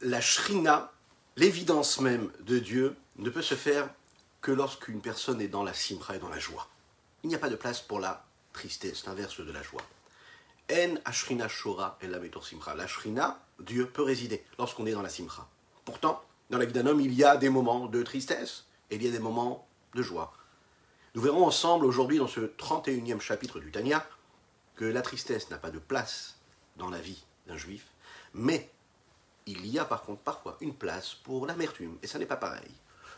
la shrina, l'évidence même de Dieu, ne peut se faire que lorsqu'une personne est dans la simra et dans la joie. Il n'y a pas de place pour la tristesse, l'inverse de la joie. En ashrina shora et la simra. La shrina, Dieu peut résider lorsqu'on est dans la simra. Pourtant, dans la vie d'un homme, il y a des moments de tristesse et il y a des moments de joie. Nous verrons ensemble aujourd'hui dans ce 31e chapitre du Tanya que la tristesse n'a pas de place dans la vie d'un juif, mais il y a par contre parfois une place pour l'amertume, et ça n'est pas pareil.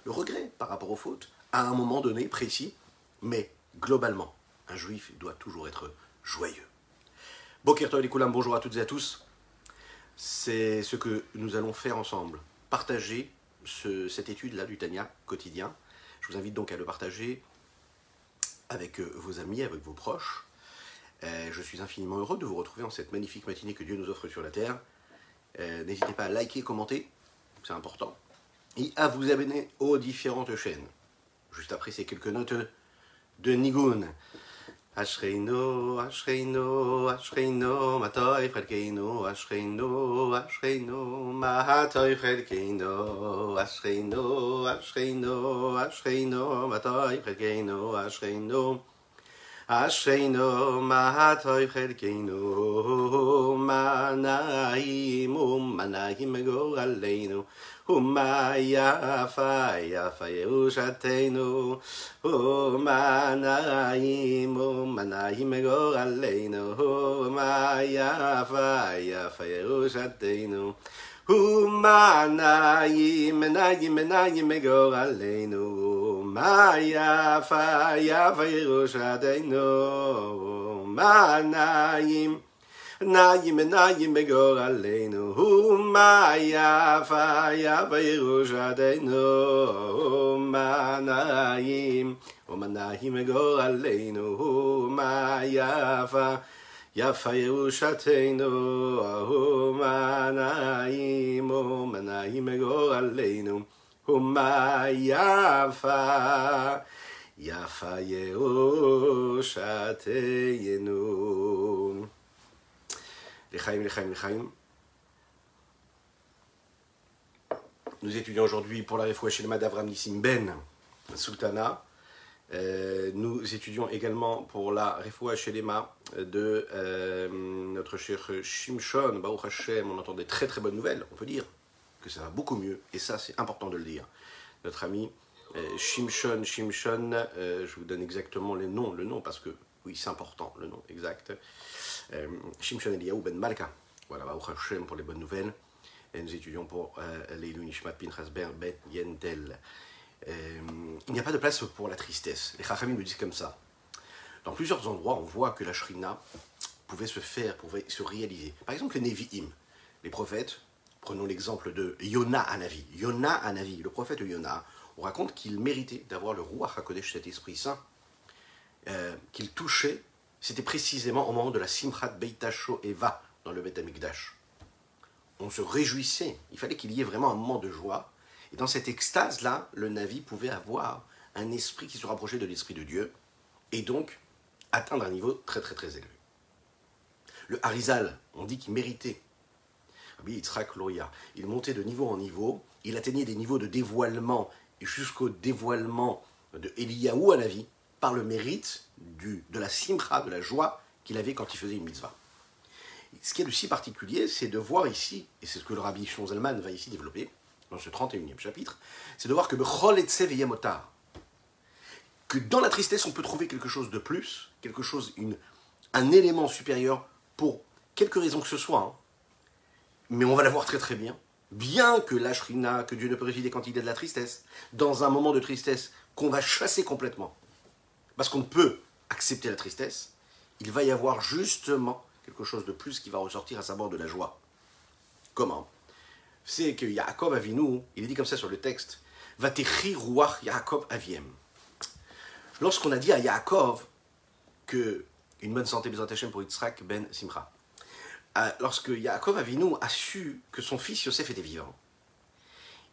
Le regret par rapport aux fautes, à un moment donné précis, mais globalement, un juif doit toujours être joyeux. Bokerto et bonjour à toutes et à tous. C'est ce que nous allons faire ensemble. Partager cette étude-là du Tanya quotidien. Je vous invite donc à le partager avec euh, vos amis, avec vos proches. Je suis infiniment heureux de vous retrouver en cette magnifique matinée que Dieu nous offre sur la terre. Euh, n'hésitez pas à liker, commenter, c'est important. Et à vous abonner aux différentes chaînes. Juste après ces quelques notes de Nigun. Ashreino, Ashreino, Ashreino, Matoy Frelkeino, Ashreino, Ashreino, Mahatoy Frelkeino, Ashreino, Ashreino, Ashreino, Matoy Frelkeino, Ashreino. אשרינו מה חלקנו, מה נעים ומה נעים גורלנו, ומה יפה יפה ירושתנו, ומה נעים ומה נעים גורלנו, ומה יפה יפה ירושתנו. ומה נעים, נעים, נעים גורלנו, ma ya fa ya fa yirushadeinu ma naim naim naim megor aleinu. Hu ma ya fa ya fa yirushadeinu ma naim o ma naim megor aleinu. Hu ma ya fa ya fa yirushadeinu hu ma naim o ma naim aleinu. ומה יפה, יפה ירושתנו. לחיים, לחיים, לחיים. Nous étudions aujourd'hui pour la réfoua chez le Madavram Nissim Ben, Sultana. Euh, nous étudions également pour la refoua chez Lema de euh, notre cher Shimshon, Baruch Hashem. On entend des très très bonnes nouvelles, on peut dire que ça va beaucoup mieux, et ça c'est important de le dire. Notre ami euh, Shimshon, Shimshon, euh, je vous donne exactement le nom, le nom parce que oui c'est important, le nom exact. Euh, Shimshon Eliyahu Ben Malka, voilà Baruch Hashem pour les bonnes nouvelles. Et nous étudions pour Leilou Nishmat Pinchas Ben Yentel. Euh, il n'y a pas de place pour la tristesse. Les Chachamim nous disent comme ça. Dans plusieurs endroits, on voit que la shrina pouvait se faire, pouvait se réaliser. Par exemple, les Nevi'im, les prophètes, prenons l'exemple de Yona Anavi. Yona Anavi, le prophète Yona, on raconte qu'il méritait d'avoir le roi HaKodesh, cet Esprit Saint, euh, qu'il touchait, c'était précisément au moment de la Simchat Beitasho Eva dans le Beit Amikdash. On se réjouissait, il fallait qu'il y ait vraiment un moment de joie, et dans cette extase-là, le Navi pouvait avoir un esprit qui se rapprochait de l'esprit de Dieu, et donc atteindre un niveau très très très élevé. Le Harizal, on dit qu'il méritait. Il montait de niveau en niveau, il atteignait des niveaux de dévoilement jusqu'au dévoilement de Eliyahu à la vie par le mérite de la simcha, de la joie qu'il avait quand il faisait une mitzvah. Ce qui est de si particulier, c'est de voir ici, et c'est ce que le rabbi Shonzelman va ici développer, dans ce 31e chapitre, c'est de voir que que dans la tristesse, on peut trouver quelque chose de plus, quelque chose, une, un élément supérieur pour quelque raison que ce soit, hein. Mais on va la voir très très bien, bien que la shrina, que Dieu ne peut résider quand de la tristesse, dans un moment de tristesse qu'on va chasser complètement, parce qu'on peut accepter la tristesse, il va y avoir justement quelque chose de plus qui va ressortir à savoir de la joie. Comment? C'est que Yaakov Avinu, il est dit comme ça sur le texte, va ruach Yaakov Aviem. Lorsqu'on a dit à Yaakov que une bonne santé Hashem pour Yitzhak ben Simcha, lorsque Yaakov Avinu a su que son fils Yosef était vivant,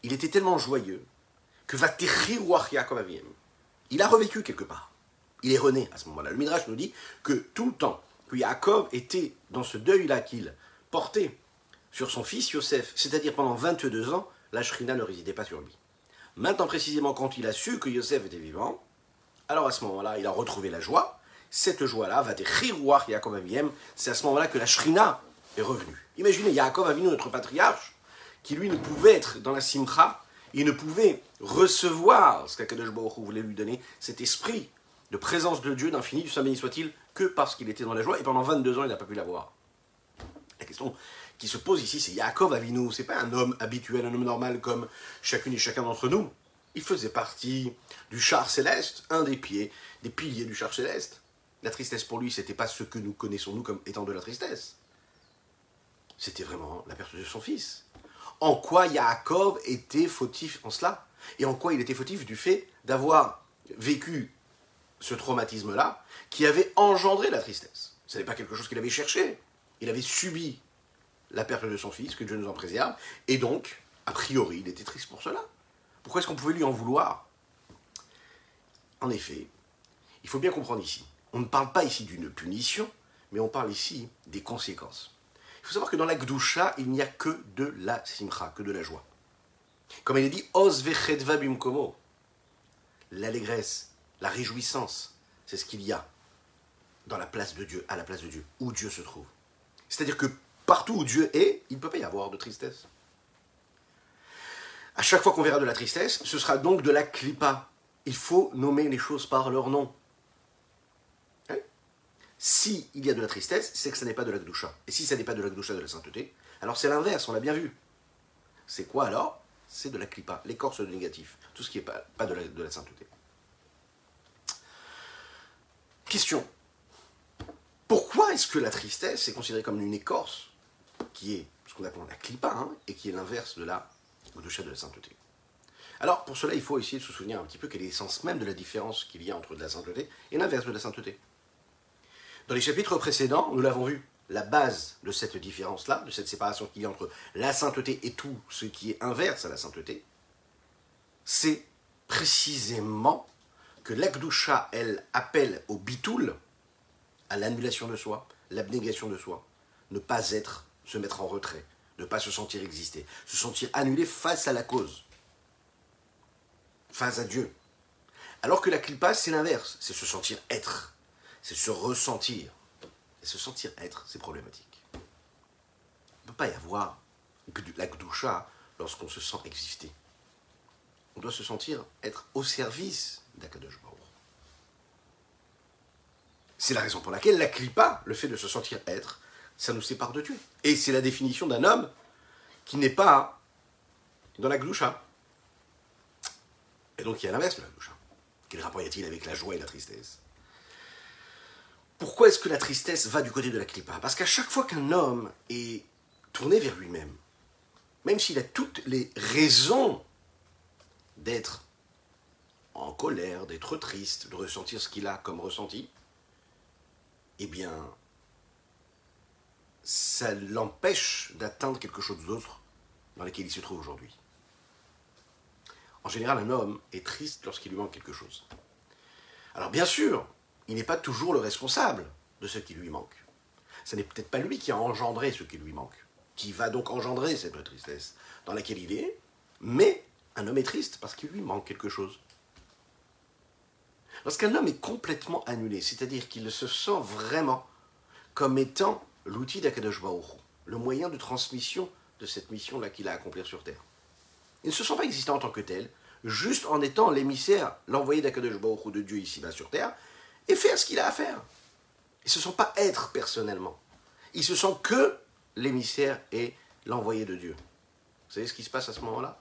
il était tellement joyeux que va Yaakov Aviem. Il a revécu quelque part. Il est rené à ce moment-là. Le Midrash nous dit que tout le temps que Yaakov était dans ce deuil-là qu'il portait sur son fils Yosef, c'est-à-dire pendant 22 ans, la Shrina ne résidait pas sur lui. Maintenant précisément quand il a su que Yosef était vivant, alors à ce moment-là, il a retrouvé la joie. Cette joie-là va Yaakov Aviem. C'est à ce moment-là que la Shrina est revenue. Imaginez Yaakov Avinu, notre patriarche, qui lui ne pouvait être dans la Simcha, il ne pouvait recevoir ce qu'Akadosh Baruch voulait lui donner, cet esprit de présence de Dieu, d'infini, du Saint béni soit-il, que parce qu'il était dans la joie, et pendant 22 ans, il n'a pas pu l'avoir. La question qui se pose ici, c'est Yaakov Avinu, c'est pas un homme habituel, un homme normal comme chacune et chacun d'entre nous. Il faisait partie du char céleste, un des pieds, des piliers du char céleste. La tristesse pour lui, c'était pas ce que nous connaissons nous comme étant de la tristesse. C'était vraiment la perte de son fils. En quoi Yaakov était fautif en cela? Et en quoi il était fautif du fait d'avoir vécu ce traumatisme-là qui avait engendré la tristesse? Ce n'est pas quelque chose qu'il avait cherché. Il avait subi la perte de son fils, que Dieu nous en préserve, et donc, a priori, il était triste pour cela. Pourquoi est-ce qu'on pouvait lui en vouloir? En effet, il faut bien comprendre ici, on ne parle pas ici d'une punition, mais on parle ici des conséquences. Il faut savoir que dans la Gdusha, il n'y a que de la simcha, que de la joie. Comme il est dit, os vechedva bimkomo, l'allégresse, la réjouissance, c'est ce qu'il y a dans la place de Dieu, à la place de Dieu, où Dieu se trouve. C'est-à-dire que partout où Dieu est, il ne peut pas y avoir de tristesse. À chaque fois qu'on verra de la tristesse, ce sera donc de la clipa. Il faut nommer les choses par leur nom. Hein si il y a de la tristesse, c'est que ça n'est pas de la gdoucha. Et si ça n'est pas de la gdoucha de la sainteté, alors c'est l'inverse, on l'a bien vu. C'est quoi alors C'est de la clipa, l'écorce de négatif. Tout ce qui n'est pas, de, la, sainteté. Question. Pourquoi est-ce que la tristesse est considérée comme une écorce qui est ce qu'on appelle la clipa, hein, et qui est l'inverse de la gdoucha de la sainteté Alors, pour cela, il faut essayer de se souvenir un petit peu quel est l'essence même de la différence qu'il y a entre de la sainteté et l'inverse de la sainteté. Dans les chapitres précédents, nous l'avons vu, la base de cette différence-là, de cette séparation qu'il y a entre la sainteté et tout ce qui est inverse à la sainteté, c'est précisément que l'Akdoucha, elle, appelle au bitoul, à l'annulation de soi, l'abnégation de soi, ne pas être, se mettre en retrait, ne pas se sentir exister, se sentir annulé face à la cause, face à Dieu. Alors que la clipa, c'est l'inverse, c'est se sentir être, c'est se ressentir. Et se sentir être, c'est problématique. Il ne peut pas y avoir la gdoucha lorsqu'on se sent exister. On doit se sentir être au service d'Akadosh. C'est la raison pour laquelle la clipa, le fait de se sentir être, ça nous sépare de Dieu. Et c'est la définition d'un homme qui n'est pas dans la gloucha. Et donc il y a l'inverse de la gloucha. Quel rapport y a-t-il avec la joie et la tristesse? Pourquoi est-ce que la tristesse va du côté de la clipa Parce qu'à chaque fois qu'un homme est tourné vers lui-même, même s'il a toutes les raisons d'être en colère, d'être triste, de ressentir ce qu'il a comme ressenti, eh bien, ça l'empêche d'atteindre quelque chose d'autre dans lequel il se trouve aujourd'hui. En général, un homme est triste lorsqu'il lui manque quelque chose. Alors bien sûr, il n'est pas toujours le responsable de ce qui lui manque. Ce n'est peut-être pas lui qui a engendré ce qui lui manque, qui va donc engendrer cette tristesse dans laquelle il est, mais un homme est triste parce qu'il lui manque quelque chose. Lorsqu'un homme est complètement annulé, c'est-à-dire qu'il se sent vraiment comme étant l'outil d'Akadosh le moyen de transmission de cette mission-là qu'il a à accomplir sur Terre. Il ne se sent pas existant en tant que tel, juste en étant l'émissaire, l'envoyé d'Akadosh de Dieu ici-bas sur Terre, et faire ce qu'il a à faire. Il ne se sent pas être personnellement. Il se sent que l'émissaire et l'envoyé de Dieu. Vous savez ce qui se passe à ce moment-là?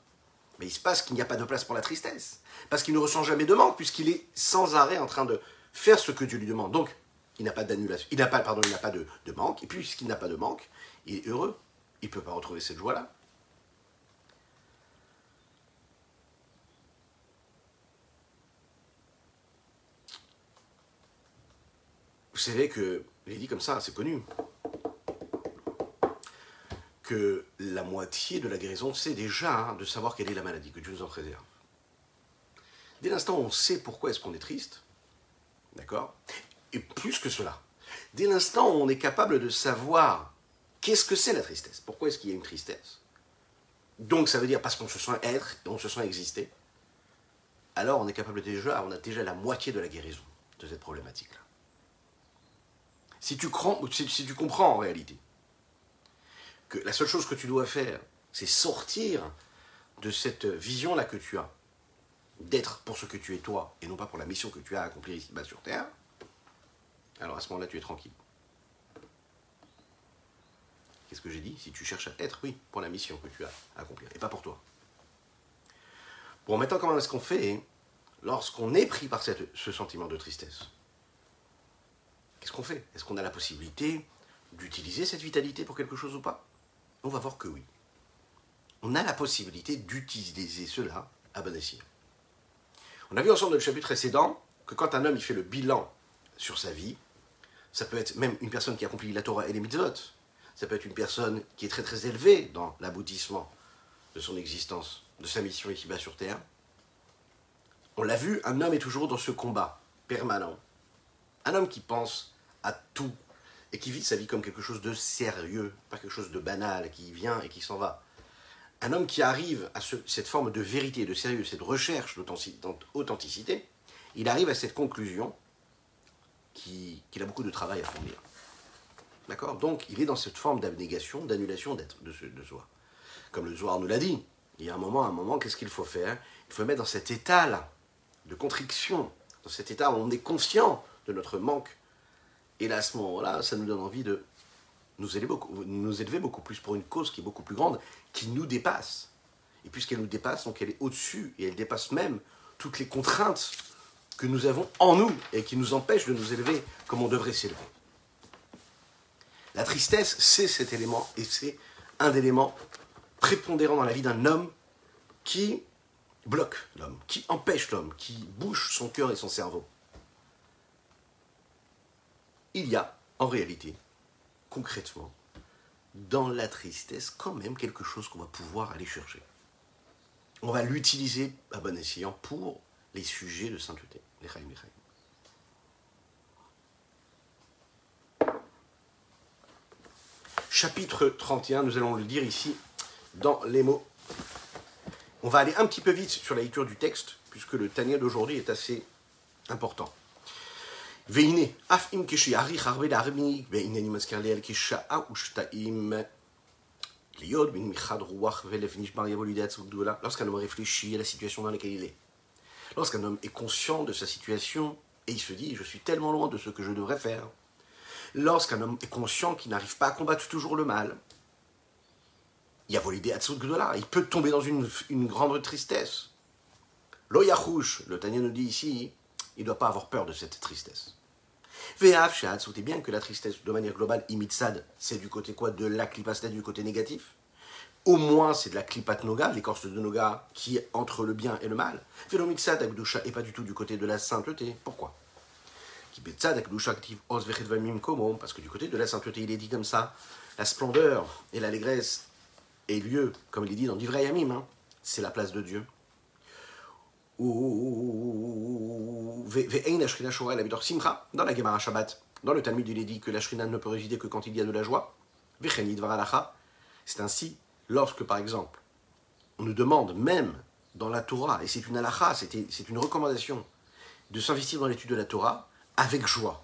Mais il se passe qu'il n'y a pas de place pour la tristesse. Parce qu'il ne ressent jamais de manque, puisqu'il est sans arrêt en train de faire ce que Dieu lui demande. Donc, il n'a pas d'annulation, il n'a pas, pardon, il n'a pas de, manque, et puisqu'il n'a pas de manque, il est heureux. Il ne peut pas retrouver cette joie-là. Vous savez que, il dit comme ça, c'est connu, que la moitié de la guérison, c'est déjà hein, de savoir quelle est la maladie, que Dieu nous en préserve. Dès l'instant où on sait pourquoi est-ce qu'on est triste, d'accord Et plus que cela, dès l'instant où on est capable de savoir Qu'est-ce que c'est la tristesse Pourquoi est-ce qu'il y a une tristesse Donc ça veut dire parce qu'on se sent être on se sent exister. Alors on est capable déjà, on a déjà la moitié de la guérison de cette problématique-là. Si tu, comprends en réalité que la seule chose que tu dois faire, c'est sortir de cette vision-là que tu as, d'être pour ce que tu es toi, et non pas pour la mission que tu as à accomplir ici-bas sur Terre, alors à ce moment-là, tu es tranquille. Qu'est-ce que j'ai dit? Si tu cherches à être, oui, pour la mission que tu as à accomplir, et pas pour toi. Bon, maintenant, comment est-ce qu'on fait lorsqu'on est pris par ce sentiment de tristesse? Qu'est-ce qu'on fait? Est-ce qu'on a la possibilité d'utiliser cette vitalité pour quelque chose ou pas? On va voir que oui. On a la possibilité d'utiliser cela à bon escient. On a vu ensemble dans le chapitre précédent que quand un homme il fait le bilan sur sa vie, ça peut être même une personne qui accomplit la Torah et les mitzvot, ça peut être une personne qui est très très élevée dans l'aboutissement de son existence, de sa mission ici-bas sur Terre. On l'a vu, un homme est toujours dans ce combat permanent. Un homme qui pense à tout et qui vit sa vie comme quelque chose de sérieux, pas quelque chose de banal, qui vient et qui s'en va. Un homme qui arrive à cette forme de vérité, de sérieux, cette recherche d'authenticité, il arrive à cette conclusion qu'il a beaucoup de travail à fournir. D'accord? Donc, il est dans cette forme d'abnégation, d'annulation d'être de, de, soi. Comme le Zohar nous l'a dit, il y a un moment, un moment, qu'est-ce qu'il faut faire? Il faut mettre dans cet état-là de contriction, dans cet état où on est conscient de notre manque. Et là, à ce moment-là, ça nous donne envie de nous élever, beaucoup, nous élever beaucoup plus pour une cause qui est beaucoup plus grande, qui nous dépasse. Et puisqu'elle nous dépasse, donc elle est au-dessus, et elle dépasse même toutes les contraintes que nous avons en nous et qui nous empêchent de nous élever comme on devrait s'élever. La tristesse, c'est cet élément, et c'est un élément prépondérant dans la vie d'un homme qui bloque l'homme, qui empêche l'homme, qui bouche son cœur et son cerveau. Il y a, en réalité, concrètement, dans la tristesse, quand même quelque chose qu'on va pouvoir aller chercher. On va l'utiliser à bon escient pour les sujets de sainteté. Les chapitre 31, nous allons le dire ici dans les mots. On va aller un petit peu vite sur la lecture du texte, puisque le Tania d'aujourd'hui est assez important. והנה, אף אם כשיאריך הרבה להרמיק, והנני מזכיר לי על כשעה ושתאים להיות בנמיכת רוח ולב נשבר יבוא לידי עצמות גדולה, lorsqu'un homme réfléchit à la situation dans laquelle il est. Lorsqu'un homme est conscient de sa situation et il se dit, je suis tellement loin de ce que je devrais faire, lorsqu'un homme est conscient qu'il n'arrive pas à combattre toujours le mal, il y a volé Atsut Gdola, il peut tomber dans une, grande tristesse. L'Oyachush, le Tanya nous dit ici, il ne doit pas avoir peur de cette tristesse. Ve'af Shahatsut, bien que la tristesse, de manière globale, imitsad, c'est du côté quoi? De la clipastet, du côté négatif? Au moins, c'est de la klipat noga, l'écorce de noga, qui est entre le bien et le mal. Ve'lomitsad, akdusha, et pas du tout du côté de la sainteté. Pourquoi? Parce que du côté de la sainteté, il est dit comme ça, la splendeur et l'allégresse est lieu, comme il est dit dans Divrei Yamim, hein, c'est la place de Dieu. Dans la Gemara Shabbat, dans le Talmud, il est dit que la Shrina ne peut résider que quand il y a de la joie. C'est ainsi, lorsque par exemple, on nous demande même dans la Torah, et c'est une halacha, c'est une recommandation, de s'investir dans l'étude de la Torah, avec joie.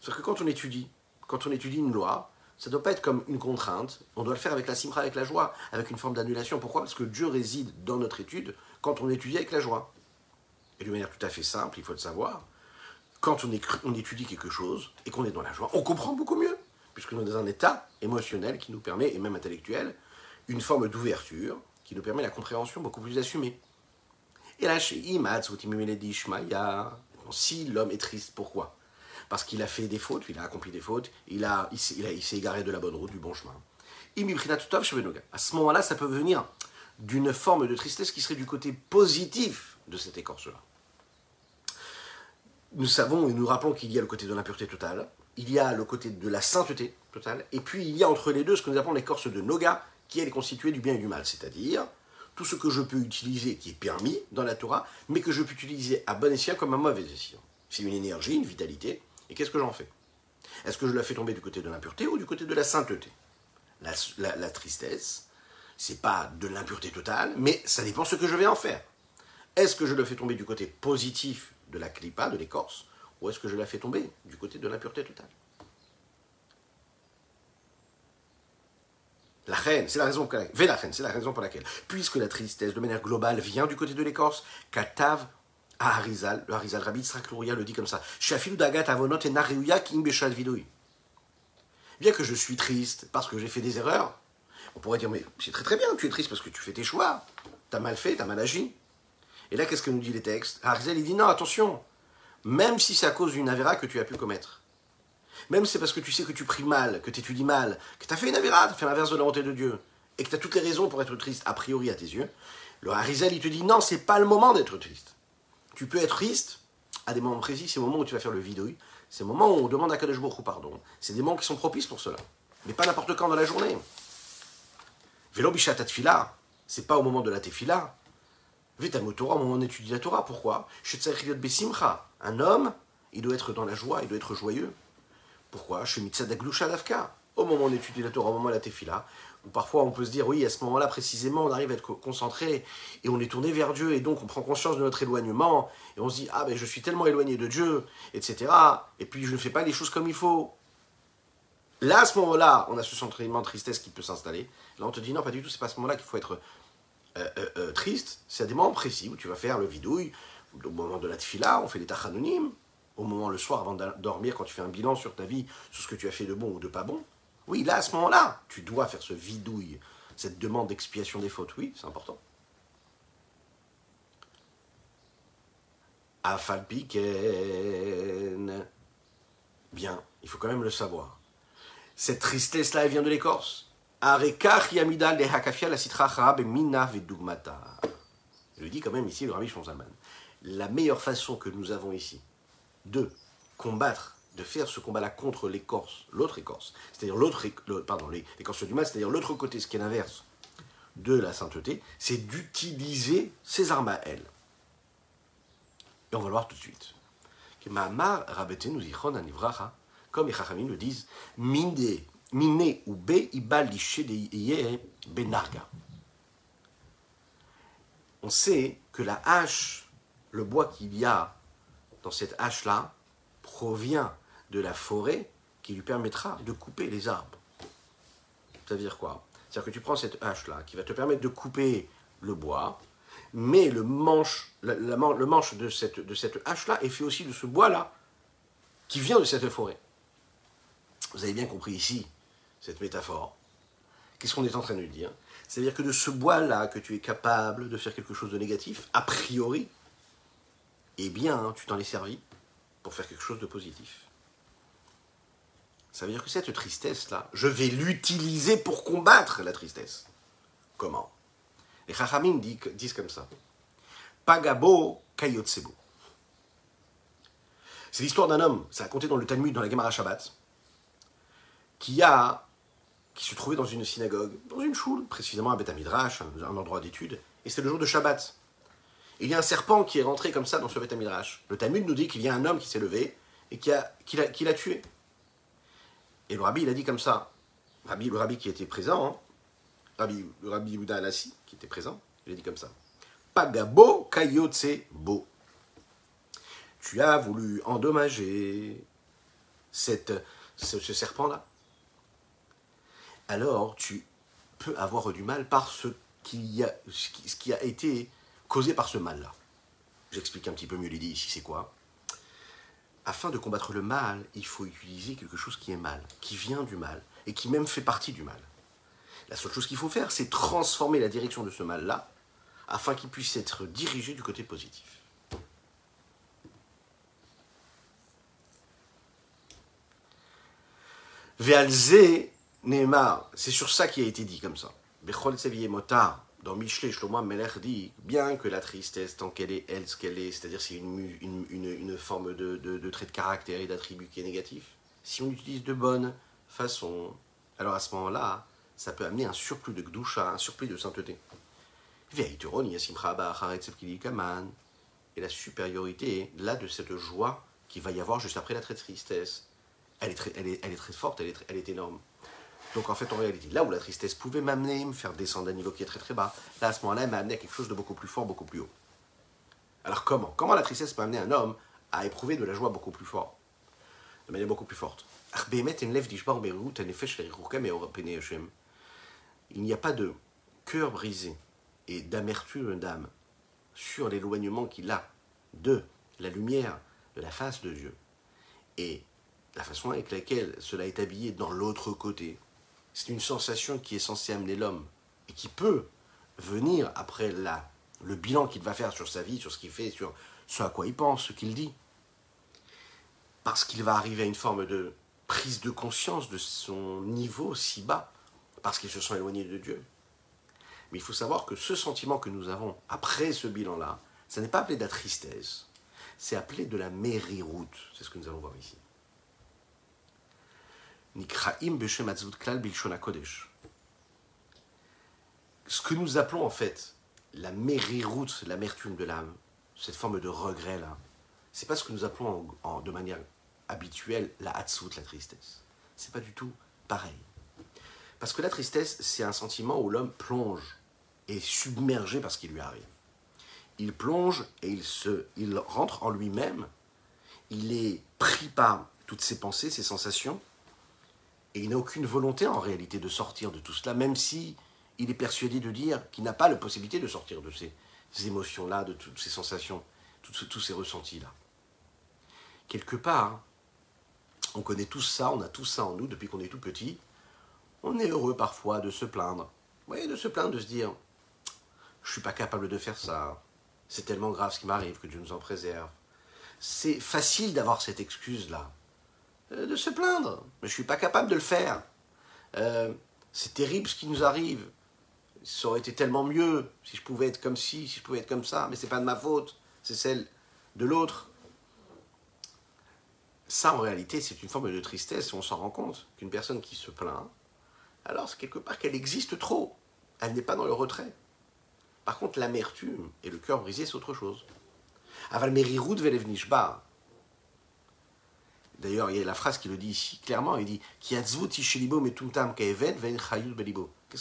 C'est-à-dire que quand on étudie, quand on étudie une loi, ça ne doit pas être comme une contrainte, on doit le faire avec la simra, avec la joie, avec une forme d'annulation. Pourquoi? Parce que Dieu réside dans notre étude quand on étudie avec la joie. Et de manière tout à fait simple, il faut le savoir, quand on, étudie quelque chose et qu'on est dans la joie, on comprend beaucoup mieux, puisque nous sommes dans un état émotionnel qui nous permet, et même intellectuel, une forme d'ouverture qui nous permet la compréhension beaucoup plus assumée. Et là, chez si l'homme est triste, pourquoi? Parce qu'il a fait des fautes, il a accompli des fautes, il, a, il, s'est égaré de la bonne route, du bon chemin. À ce moment-là, ça peut venir d'une forme de tristesse qui serait du côté positif de cette écorce-là. Nous savons et nous rappelons qu'il y a le côté de l'impureté totale, il y a le côté de la sainteté totale, et puis il y a entre les deux ce que nous appelons l'écorce de Noga, qui est constituée du bien et du mal, c'est-à-dire tout ce que je peux utiliser qui est permis dans la Torah, mais que je peux utiliser à bon escient comme à mauvais escient. C'est une énergie, une vitalité, et qu'est-ce que j'en fais? Est-ce que je la fais tomber du côté de l'impureté ou du côté de la sainteté? La, la tristesse, c'est pas de l'impureté totale, mais ça dépend ce que je vais en faire. Est-ce que je le fais tomber du côté positif de la clipa, de l'écorce, ou est-ce que je la fais tomber du côté de l'impureté totale? La reine, c'est la raison pour laquelle, la c'est la raison pour laquelle, puisque la tristesse de manière globale vient du côté de l'écorce, Katav à Harizal, le Harizal Rabbi Tzrak le dit comme ça. Bien que je suis triste parce que j'ai fait des erreurs, on pourrait dire, mais c'est très très bien, tu es triste parce que tu fais tes choix, t'as mal fait, t'as mal agi. Et là, qu'est-ce que nous dit les textes? Harizal, il dit, non, attention, même si c'est à cause d'une avéra que tu as pu commettre, même si c'est parce que tu sais que tu pries mal, que tu étudies mal, que tu as fait une avéra, tu fait l'inverse de la volonté de Dieu, et que tu as toutes les raisons pour être triste, a priori à tes yeux, le Harizal, il te dit, non, c'est pas le moment d'être triste. Tu peux être triste à des moments précis, c'est le moment où tu vas faire le vidouille, c'est le moment où on demande à Kadosh pardon. C'est des moments qui sont propices pour cela. Mais pas n'importe quand dans la journée. Vélo bichat tefila, c'est pas au moment de la tefila. Vétam Torah, au moment étudie la Torah. Pourquoi? Un homme, il doit être dans la joie, il doit être joyeux. Pourquoi? Au moment étudie la Torah, au moment de la tefila, ou parfois on peut se dire, oui, à ce moment-là précisément, on arrive à être concentré et on est tourné vers Dieu et donc on prend conscience de notre éloignement et on se dit, ah ben je suis tellement éloigné de Dieu, etc. Et puis je ne fais pas les choses comme il faut. Là, à ce moment-là, on a ce sentiment de tristesse qui peut s'installer. Là, on te dit, non, pas du tout, c'est pas à ce moment-là qu'il faut être euh, euh, euh, triste. C'est à des moments précis où tu vas faire le vidouille, au moment de la tfila, on fait des tachanonymes, au moment le soir avant de dormir, quand tu fais un bilan sur ta vie, sur ce que tu as fait de bon ou de pas bon. Oui, là, à ce moment-là, tu dois faire ce vidouille, cette demande d'expiation des fautes. Oui, c'est important. Afalpiken. Bien, il faut quand même le savoir. Cette tristesse-là, elle vient de l'écorce. Il le dit quand même ici, le Rabbi Shonzaman. La meilleure façon que nous avons ici de combattre de faire ce combat-là contre l'écorce, l'autre écorce, c'est-à-dire l'autre, pardon, l'écorce du mal, c'est-à-dire l'autre côté, ce qui est l'inverse de la sainteté, c'est d'utiliser ses armes à elle. Et on va le voir tout de suite. Comme les Chachamim le disent, mine ou be benarga. On sait que la hache, le bois qu'il y a dans cette hache-là, provient de la forêt qui lui permettra de couper les arbres. Ça veut dire quoi? C'est-à-dire que tu prends cette hache-là qui va te permettre de couper le bois, mais le manche, le manche de cette, de cette hache-là est fait aussi de ce bois-là qui vient de cette forêt. Vous avez bien compris ici cette métaphore. Qu'est-ce qu'on est en train de dire? C'est-à-dire que de ce bois-là que tu es capable de faire quelque chose de négatif, a priori, eh bien, tu t'en es servi pour faire quelque chose de positif. Ça veut dire que cette tristesse-là, je vais l'utiliser pour combattre la tristesse. Comment? Les Chachamim disent comme ça. Pagabo kayotsebo. C'est l'histoire d'un homme, ça a compté dans le Talmud, dans la Gemara Shabbat, qui a, qui se trouvait dans une synagogue, dans une choule, précisément à Beth Midrash, un, endroit d'étude, et c'était le jour de Shabbat. il y a un serpent qui est rentré comme ça dans ce Beth Midrash. Le Talmud nous dit qu'il y a un homme qui s'est levé et qui l'a tué. Et le rabbi, il a dit comme ça. Rabbi, le rabbi qui était présent, hein, rabbi, le rabbi Yehuda Alassi, qui était présent, il a dit comme ça. Pagabo kayotse bo. Tu as voulu endommager cette, ce, serpent-là. Alors tu peux avoir du mal par ce qui a, ce qui a été causé par ce mal-là. J'explique un petit peu mieux l'idée ici, c'est quoi? Afin de combattre le mal, il faut utiliser quelque chose qui est mal, qui vient du mal, et qui même fait partie du mal. La seule chose qu'il faut faire, c'est transformer la direction de ce mal-là, afin qu'il puisse être dirigé du côté positif. Neymar, c'est sur ça qui a été dit comme ça. Bechol Motar, dans Michelet, Shlomo Meller dit bien que la tristesse, tant qu'elle est elle ce qu'elle est, c'est-à-dire c'est une, une, une, forme de, de, trait de caractère et d'attribut qui est négatif, si on l'utilise de bonne façon, alors à ce moment-là, ça peut amener un surplus de gdusha, un surplus de sainteté. Et la supériorité, là, de cette joie qu'il va y avoir juste après la tristesse, elle est très, elle est, elle est très forte, elle est, elle est énorme. Donc en fait, en réalité, là où la tristesse pouvait m'amener, me faire descendre à un niveau qui est très très bas, là à ce moment-là, elle m'a amené à quelque chose de beaucoup plus fort, beaucoup plus haut. Alors comment? Comment la tristesse peut amener un homme à éprouver de la joie beaucoup plus fort? De manière beaucoup plus forte. Il n'y a pas de cœur brisé et d'amertume d'âme sur l'éloignement qu'il a de la lumière de la face de Dieu et la façon avec laquelle cela est habillé dans l'autre côté, c'est une sensation qui est censée amener l'homme et qui peut venir après la, le bilan qu'il va faire sur sa vie, sur ce qu'il fait, sur ce à quoi il pense, ce qu'il dit. Parce qu'il va arriver à une forme de prise de conscience de son niveau si bas, parce qu'il se sent éloigné de Dieu. Mais il faut savoir que ce sentiment que nous avons après ce bilan-là, ça n'est pas appelé de la tristesse, c'est appelé de la mériroute. C'est ce que nous allons voir ici. Ce que nous appelons en fait la mériroute, l'amertume de l'âme, cette forme de regret-là, c'est pas ce que nous appelons de manière habituelle la hatzut, la tristesse. C'est pas du tout pareil. Parce que la tristesse, c'est un sentiment où l'homme plonge et est submergé par ce qui lui arrive. Il plonge et il, se, il rentre en lui-même. Il est pris par toutes ses pensées, ses sensations, et il n'a aucune volonté en réalité de sortir de tout cela, même si il est persuadé de dire qu'il n'a pas la possibilité de sortir de ces, émotions-là, de toutes ces sensations, tous, ces ressentis-là. Quelque part, on connaît tout ça, on a tout ça en nous depuis qu'on est tout petit. On est heureux parfois de se plaindre. Oui, de se plaindre, de se dire je suis pas capable de faire ça. C'est tellement grave ce qui m'arrive que Dieu nous en préserve. C'est facile d'avoir cette excuse-là. Euh, de se plaindre. Mais je ne suis pas capable de le faire. Euh, c'est terrible ce qui nous arrive. Ça aurait été tellement mieux si je pouvais être comme ci, si je pouvais être comme ça, mais c'est pas de ma faute, c'est celle de l'autre. Ça, en réalité, c'est une forme de tristesse. On s'en rend compte qu'une personne qui se plaint, alors c'est quelque part qu'elle existe trop. Elle n'est pas dans le retrait. Par contre, l'amertume et le cœur brisé, c'est autre chose. Aval. D'ailleurs, il y a la phrase qui le dit ici clairement, il dit Qu'est-ce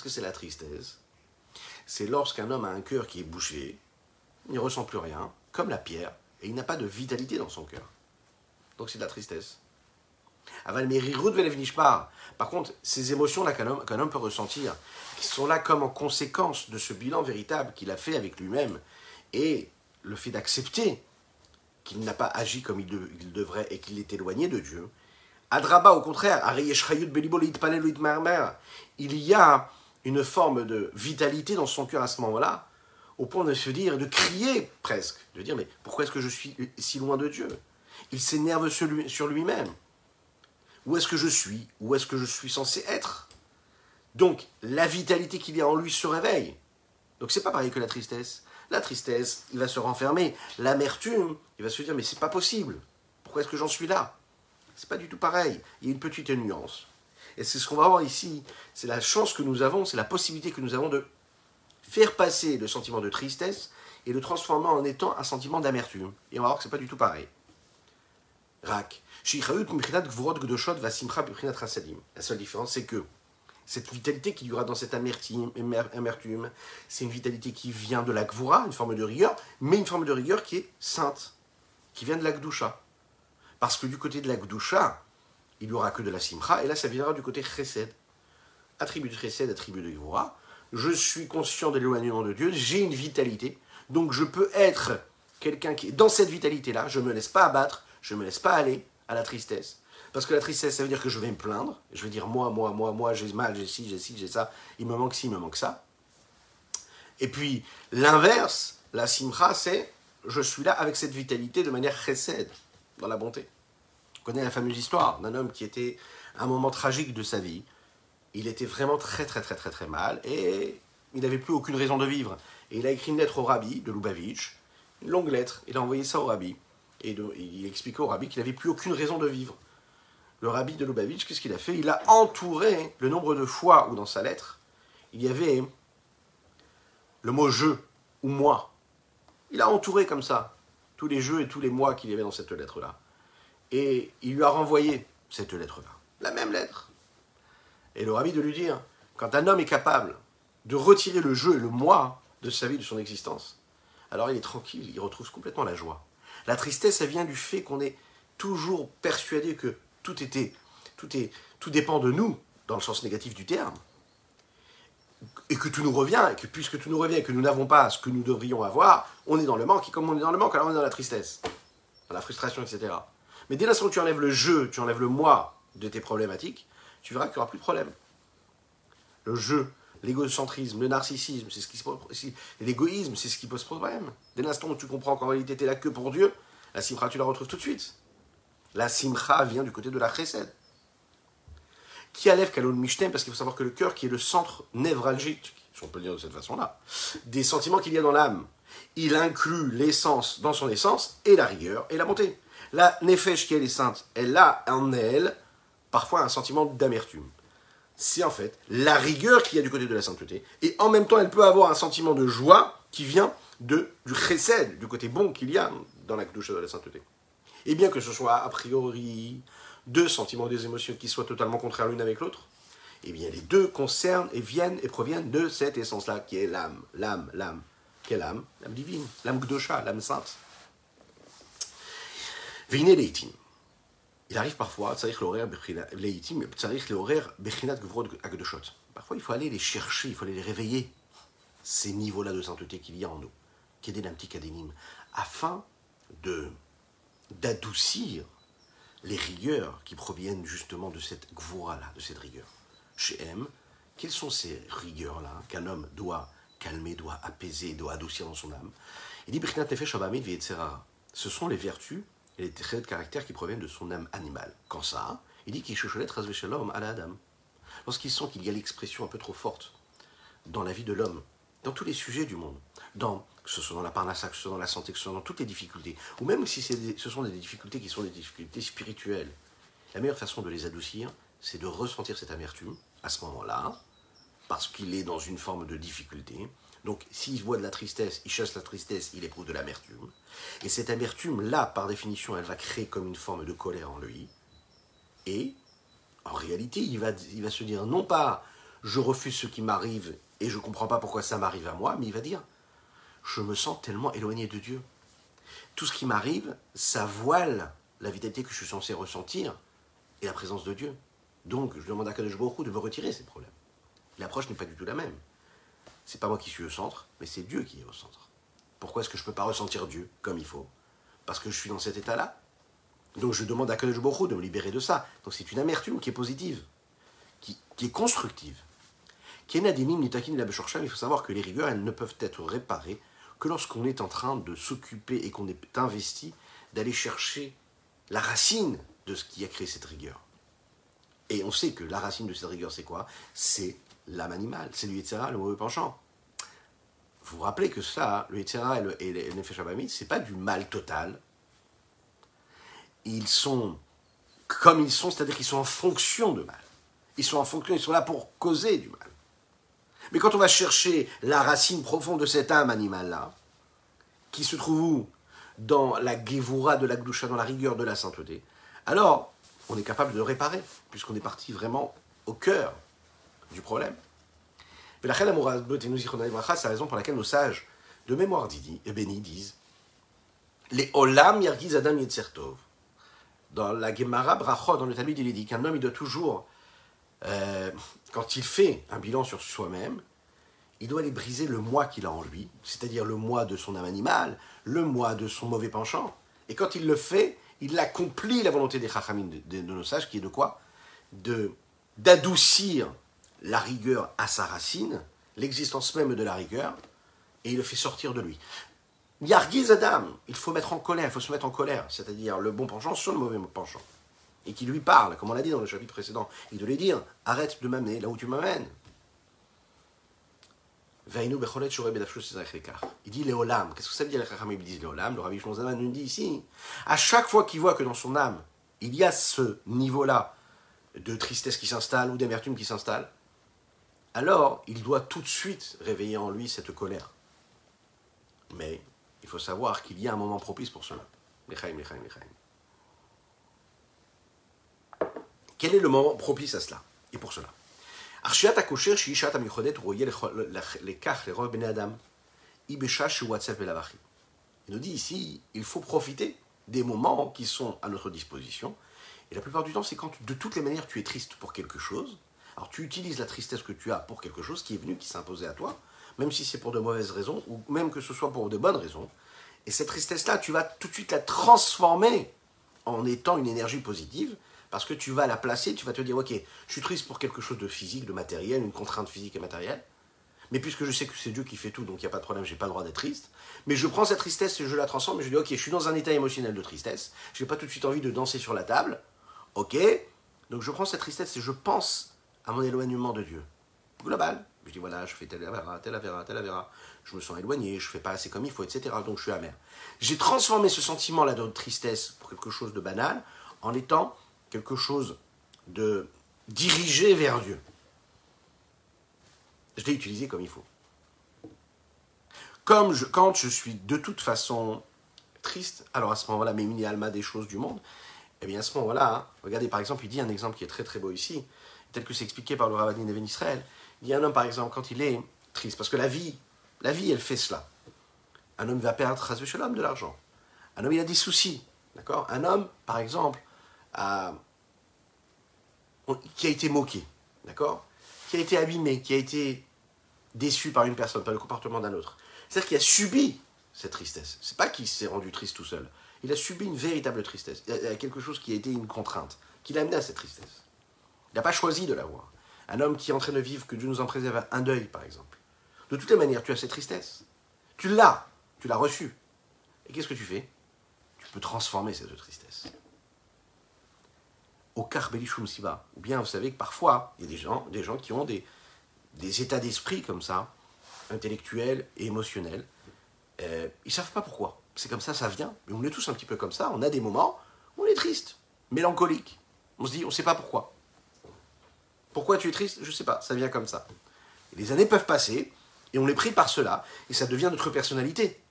que c'est la tristesse? C'est lorsqu'un homme a un cœur qui est bouché, il ne ressent plus rien, comme la pierre, et il n'a pas de vitalité dans son cœur. Donc c'est de la tristesse. Par contre, ces émotions-là qu'un homme, homme, peut ressentir, qui sont là comme en conséquence de ce bilan véritable qu'il a fait avec lui-même, et le fait d'accepter qu'il n'a pas agi comme il, devrait et qu'il est éloigné de Dieu. Adraba, au contraire, il y a une forme de vitalité dans son cœur à ce moment-là, au point de se dire, de crier presque, de dire mais pourquoi est-ce que je suis si loin de Dieu? Il s'énerve sur lui-même. Où est-ce que je suis? Où est-ce que je suis censé être? Donc la vitalité qu'il y a en lui se réveille. Donc c'est pas pareil que la tristesse. La tristesse, il va se renfermer. L'amertume, il va se dire mais c'est pas possible. Pourquoi est-ce que j'en suis là? C'est pas du tout pareil. Il y a une petite nuance. Et c'est ce qu'on va voir ici. C'est la chance que nous avons, c'est la possibilité que nous avons de faire passer le sentiment de tristesse et le transformer en étant un sentiment d'amertume. Et on va voir que c'est pas du tout pareil. Rak. La seule différence, c'est que cette vitalité qui y aura dans cette amertume, c'est une vitalité qui vient de la Gvura, une forme de rigueur, mais une forme de rigueur qui est sainte, qui vient de la Gdusha. Parce que du côté de la Gdusha, il n'y aura que de la Simcha, et là ça viendra du côté Chesed. Attribut de Chesed, attribut de Gvura. Je suis conscient de l'éloignement de Dieu, j'ai une vitalité, donc je peux être quelqu'un qui est dans cette vitalité-là, je ne me laisse pas abattre, je ne me laisse pas aller à la tristesse, parce que la tristesse, ça veut dire que je vais me plaindre. Je vais dire moi, moi, moi, moi, j'ai mal, j'ai ci, j'ai ci, j'ai ça. Il me manque ci, il me manque ça. Et puis, l'inverse, la simcha, c'est je suis là avec cette vitalité de manière chesed, dans la bonté. On connaît la fameuse histoire d'un homme qui était à un moment tragique de sa vie. Il était vraiment très, très, très, très, très mal et il n'avait plus aucune raison de vivre. Et il a écrit une lettre au rabbi de Lubavitch, une longue lettre. Il a envoyé ça au rabbi. Et il expliquait au rabbi qu'il n'avait plus aucune raison de vivre le rabbi de Lubavitch, qu'est-ce qu'il a fait? Il a entouré le nombre de fois où dans sa lettre, il y avait le mot je ou moi. Il a entouré comme ça tous les jeux et tous les mois qu'il y avait dans cette lettre-là. Et il lui a renvoyé cette lettre-là. La même lettre. Et le rabbi de lui dire, quand un homme est capable de retirer le jeu et le moi de sa vie, de son existence, alors il est tranquille, il retrouve complètement la joie. La tristesse, ça vient du fait qu'on est toujours persuadé que tout dépend de nous, dans le sens négatif du terme, et que tout nous revient, et que puisque tout nous revient et que nous n'avons pas ce que nous devrions avoir, on est dans le manque, et comme on est dans le manque, alors on est dans la tristesse, dans la frustration, etc. Mais dès l'instant où tu enlèves le jeu, tu enlèves le moi de tes problématiques, tu verras qu'il n'y aura plus de problème. Le jeu, l'égocentrisme, le narcissisme, c'est ce qui se pose, l'égoïsme, c'est ce qui pose problème. Dès l'instant où tu comprends qu'en réalité tu es là que pour Dieu, la simcha tu la retrouves tout de suite. La simcha vient du côté de la chesed. Qui lève kalon mishtem, parce qu'il faut savoir que le cœur qui est le centre névralgique, si on peut le dire de cette façon-là, des sentiments qu'il y a dans l'âme, il inclut l'essence dans son essence et la rigueur et la bonté. La nefesh qui est sainte, elle a en elle parfois un sentiment d'amertume. C'est en fait la rigueur qu'il y a du côté de la sainteté. Et en même temps, elle peut avoir un sentiment de joie qui vient du chesed, du côté bon qu'il y a dans la douche de la sainteté. Et bien que ce soit a priori deux sentiments, des émotions qui soient totalement contraires l'une avec l'autre, eh bien les deux concernent et viennent et proviennent de cette essence-là qui est l'âme, l'âme, l'âme. Quelle âme? L'âme divine, l'âme gdosha, l'âme sainte. Vine leitim. Il arrive parfois, leitim, Parfois, il faut aller les chercher, il faut aller les réveiller, ces niveaux-là de sainteté qu'il y a en nous, est des afin de d'adoucir les rigueurs qui proviennent justement de cette gvoura-là, de cette rigueur. Chez M, quelles sont ces rigueurs-là qu'un homme doit calmer, doit apaiser, doit adoucir dans son âme Il dit Ce sont les vertus et les traits de caractère qui proviennent de son âme animale. Quand ça, il dit qu'il. Lorsqu'il sent qu'il y a l'expression un peu trop forte dans la vie de l'homme, dans tous les sujets du monde, dans, que ce soit dans la parnassa, que ce soit dans la santé, que ce soit dans toutes les difficultés, ou même si ce sont des difficultés qui sont des difficultés spirituelles, la meilleure façon de les adoucir, c'est de ressentir cette amertume à ce moment-là, parce qu'il est dans une forme de difficulté. Donc s'il voit de la tristesse, il chasse la tristesse, il éprouve de l'amertume. Et cette amertume-là, par définition, elle va créer comme une forme de colère en lui. Et, en réalité, il va, il va se dire, non pas je refuse ce qui m'arrive et je ne comprends pas pourquoi ça m'arrive à moi, mais il va dire, je me sens tellement éloigné de Dieu. Tout ce qui m'arrive, ça voile la vitalité que je suis censé ressentir et la présence de Dieu. Donc, je demande à Kadosh Baruch de me retirer ces problèmes. L'approche n'est pas du tout la même. C'est pas moi qui suis au centre, mais c'est Dieu qui est au centre. Pourquoi est-ce que je ne peux pas ressentir Dieu comme il faut? Parce que je suis dans cet état-là. Donc je demande à Kadosh Baruch de me libérer de ça. Donc c'est une amertume qui est positive, qui, qui est constructive. Il faut savoir que les rigueurs, elles ne peuvent être réparées que lorsqu'on est en train de s'occuper et qu'on est investi d'aller chercher la racine de ce qui a créé cette rigueur. Et on sait que la racine de cette rigueur, c'est quoi? C'est l'âme animale, c'est le Yetzera, le mauvais penchant. Vous vous rappelez que ça, le Yetzera et le, et le Nefesh c'est pas du mal total. Ils sont comme ils sont, c'est-à-dire qu'ils sont en fonction de mal. Ils sont en fonction, ils sont là pour causer du mal. Mais quand on va chercher la racine profonde de cette âme animale-là, qui se trouve où? Dans la guévoura de la gloucha, dans la rigueur de la sainteté, alors on est capable de réparer, puisqu'on est parti vraiment au cœur du problème. C'est la raison pour laquelle nos sages de mémoire et bénis disent Les olam yargiz adam yetzertov. Dans la Gemara Brachot, dans le Talmud, il est dit qu'un homme, il doit toujours euh, quand il fait un bilan sur soi-même, il doit aller briser le moi qu'il a en lui, c'est-à-dire le moi de son âme animale, le moi de son mauvais penchant. Et quand il le fait, il accomplit la volonté des chachamim, de, nos sages, qui est de quoi? De d'adoucir la rigueur à sa racine, l'existence même de la rigueur, et il le fait sortir de lui. Yargiz Adam, il faut mettre en colère, il faut se mettre en colère, c'est-à-dire le bon penchant sur le mauvais penchant et qui lui parle, comme on l'a dit dans le chapitre précédent, et de lui dire arrête de m'amener là où tu m'amènes. Il dit Léolam. Qu'est-ce que ça veut dire les Chachamim disent Léolam Le Rabbi Shmonzaman nous dit ici à chaque fois qu'il voit que dans son âme, il y a ce niveau-là de tristesse qui s'installe ou d'amertume qui s'installe, alors il doit tout de suite réveiller en lui cette colère. Mais il faut savoir qu'il y a un moment propice pour cela. Lechaim, lechaim, lechaim. Quel est le moment propice à cela Et pour cela. Il nous dit ici, il faut profiter des moments qui sont à notre disposition. Et la plupart du temps, c'est quand de toutes les manières tu es triste pour quelque chose. Alors tu utilises la tristesse que tu as pour quelque chose qui est venu, qui s'est imposé à toi, même si c'est pour de mauvaises raisons, ou même que ce soit pour de bonnes raisons. Et cette tristesse-là, tu vas tout de suite la transformer en étant une énergie positive, parce que tu vas la placer, tu vas te dire, ok, je suis triste pour quelque chose de physique, de matériel, une contrainte physique et matérielle, mais puisque je sais que c'est Dieu qui fait tout, donc il n'y a pas de problème, j'ai pas le droit d'être triste. Mais je prends cette tristesse et je la transforme et je dis, ok, je suis dans un état émotionnel de tristesse, je n'ai pas tout de suite envie de danser sur la table, ok, donc je prends cette tristesse et je pense à mon éloignement de Dieu. Global. Je dis, voilà, je fais tel avéra, tel avéra, tel avéra, je me sens éloigné, je fais pas assez comme il faut, etc. Donc je suis amer. J'ai transformé ce sentiment-là de tristesse pour quelque chose de banal en étant quelque chose de dirigé vers Dieu je l'ai utilisé comme il faut. Comme je, quand je suis de toute façon triste, alors à ce moment-là, mini Alma des choses du monde, eh bien à ce moment-là, hein, regardez par exemple, il dit un exemple qui est très très beau ici, tel que c'est expliqué par le Rabbin Even Israël. Il y a un homme par exemple, quand il est triste, parce que la vie, la vie elle fait cela. Un homme va perdre de l'argent. Un homme il a des soucis, d'accord? Un homme, par exemple, qui a été moqué, d'accord? Qui a été abîmé, qui a été déçu par une personne, par le comportement d'un autre. C'est-à-dire qu'il a subi cette tristesse. C'est pas qu'il s'est rendu triste tout seul. Il a subi une véritable tristesse. Il y a quelque chose qui a été une contrainte, qui l'a amené à cette tristesse. Il n'a pas choisi de l'avoir. Un homme qui est en train de vivre, que Dieu nous en préserve, un deuil par exemple. De toutes les manières, tu as cette tristesse. Tu l'as, tu l'as reçue. Et qu'est-ce que tu fais? Tu peux transformer cette tristesse au Karbelishum Siba. Ou bien vous savez que parfois, il y a des gens, des gens qui ont des, des états d'esprit comme ça, intellectuels et émotionnels. Euh, ils savent pas pourquoi. C'est comme ça, ça vient. Mais on est tous un petit peu comme ça. On a des moments où on est triste, mélancolique. On se dit, on ne sait pas pourquoi. Pourquoi tu es triste? Je ne sais pas, ça vient comme ça. les années peuvent passer, et on est pris par cela, et ça devient notre personnalité.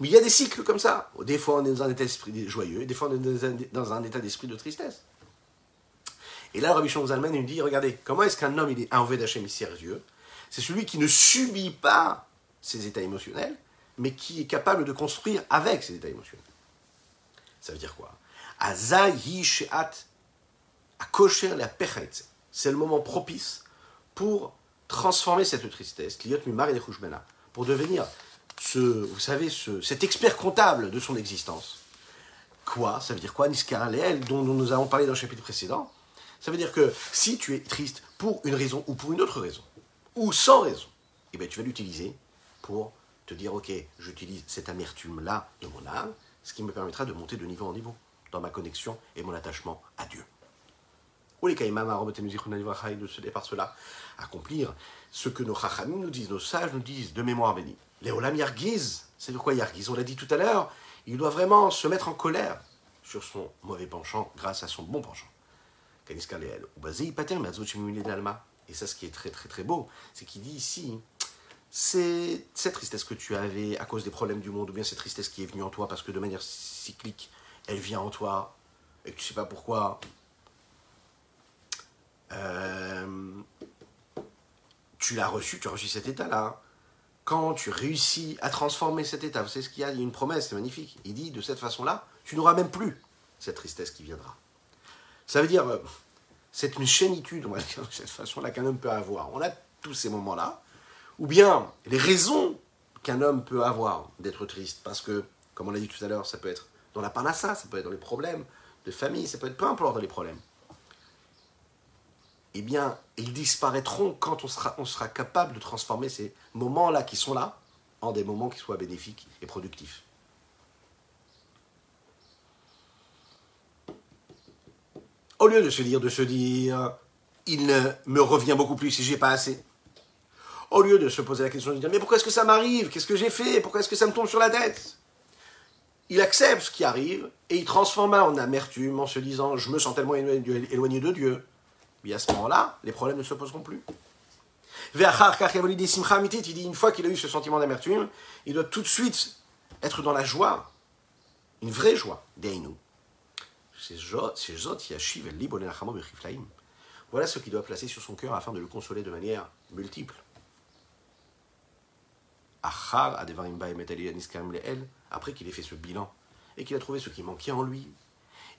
Mais il y a des cycles comme ça. Des fois, on est dans un état d'esprit joyeux, des fois, on est dans un état d'esprit de tristesse. Et là, Rabbi Shimon Zalman nous dit, regardez, comment est-ce qu'un homme, il est enlevé d'Hachem, il C'est celui qui ne subit pas ses états émotionnels, mais qui est capable de construire avec ses états émotionnels. Ça veut dire quoi? C'est le moment propice pour transformer cette tristesse, pour devenir vous savez, ce, cet expert comptable de son existence. Quoi? Ça veut dire quoi Niskaréel, dont, dont nous avons parlé dans le chapitre précédent. Ça veut dire que si tu es triste pour une raison ou pour une autre raison, ou sans raison, eh bien, tu vas l'utiliser pour te dire, ok, j'utilise cette amertume-là de mon âme, ce qui me permettra de monter de niveau en niveau dans ma connexion et mon attachement à Dieu. Les de se par cela accomplir ce que nos chachamim nous disent, nos sages nous disent de mémoire bénie. Léolam Yargiz, c'est de quoi Yargiz? On l'a dit tout à l'heure, il doit vraiment se mettre en colère sur son mauvais penchant grâce à son bon penchant. Et ça, ce qui est très très très beau, c'est qu'il dit ici, c'est cette tristesse que tu avais à cause des problèmes du monde, ou bien cette tristesse qui est venue en toi parce que de manière cyclique, elle vient en toi, et que tu sais pas pourquoi. Euh, tu l'as reçu, tu as reçu cet état-là quand tu réussis à transformer cet état, vous savez ce qu'il y a? Il y a une promesse, c'est magnifique. Il dit de cette façon-là, tu n'auras même plus cette tristesse qui viendra. Ça veut dire, euh, cette chaînitude, on va dire de cette façon-là qu'un homme peut avoir. On a tous ces moments-là. Ou bien les raisons qu'un homme peut avoir d'être triste. Parce que, comme on l'a dit tout à l'heure, ça peut être dans la panassa, ça peut être dans les problèmes de famille, ça peut être peu importe dans les problèmes eh bien, ils disparaîtront quand on sera, capable de transformer ces moments-là qui sont là en des moments qui soient bénéfiques et productifs. Au lieu de se dire, de se dire, il ne me revient beaucoup plus si j'ai pas assez. Au lieu de se poser la question de dire, mais pourquoi est-ce que ça m'arrive? Qu'est-ce que j'ai fait? Pourquoi est-ce que ça me tombe sur la tête? Il accepte ce qui arrive et il transforme en amertume en se disant, je me sens tellement éloigné de Dieu mais à ce moment-là, les problèmes ne se poseront plus. Il dit une fois qu'il a eu ce sentiment d'amertume, il doit tout de suite être dans la joie, une vraie joie, Deinu. Voilà ce qu'il doit placer sur son cœur afin de le consoler de manière multiple. Après qu'il ait fait ce bilan et qu'il a trouvé ce qui manquait en lui,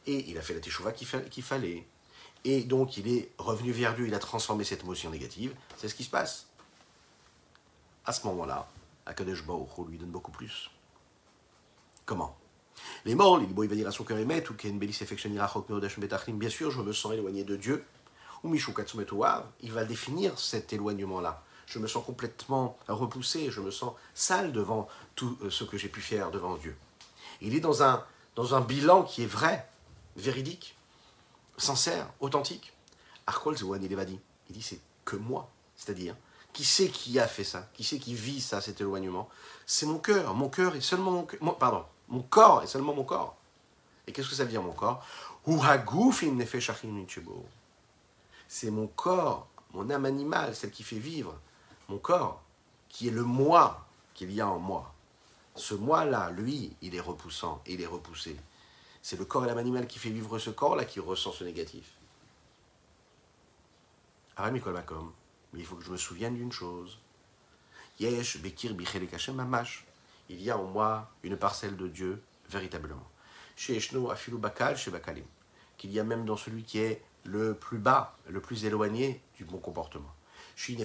et il a fait la teshuva qu'il fallait, et donc il est revenu vers Dieu, il a transformé cette émotion négative, c'est ce qui se passe. À ce moment-là, Akadosh Baruch lui donne beaucoup plus. Comment? Les morts, il va dire à son cœur émet, ou bien sûr, je me sens éloigné de Dieu, ou il va définir cet éloignement-là. Je me sens complètement repoussé, je me sens sale devant tout euh, ce que j'ai pu faire devant Dieu. Il est dans un, dans un bilan qui est vrai, véridique, sincère, authentique. Arkol Zouan, il il dit c'est que moi, c'est-à-dire, qui sait qui a fait ça, qui sait qui vit ça, cet éloignement C'est mon cœur, mon cœur est seulement mon pardon, mon corps est seulement mon corps. Et qu'est-ce que ça veut dire mon corps? C'est mon corps, mon âme animale, celle qui fait vivre, mon corps, qui est le moi qu'il y a en moi. Ce moi-là, lui, il est repoussant, il est repoussé. C'est le corps et l'âme animale qui fait vivre ce corps-là qui ressent ce négatif. mais il faut que je me souvienne d'une chose. Yesh, Bekir, Mamash. Il y a en moi une parcelle de Dieu, véritablement. Chez Afilu Bakal, chez Bakalim. Qu'il y a même dans celui qui est le plus bas, le plus éloigné du bon comportement. Sache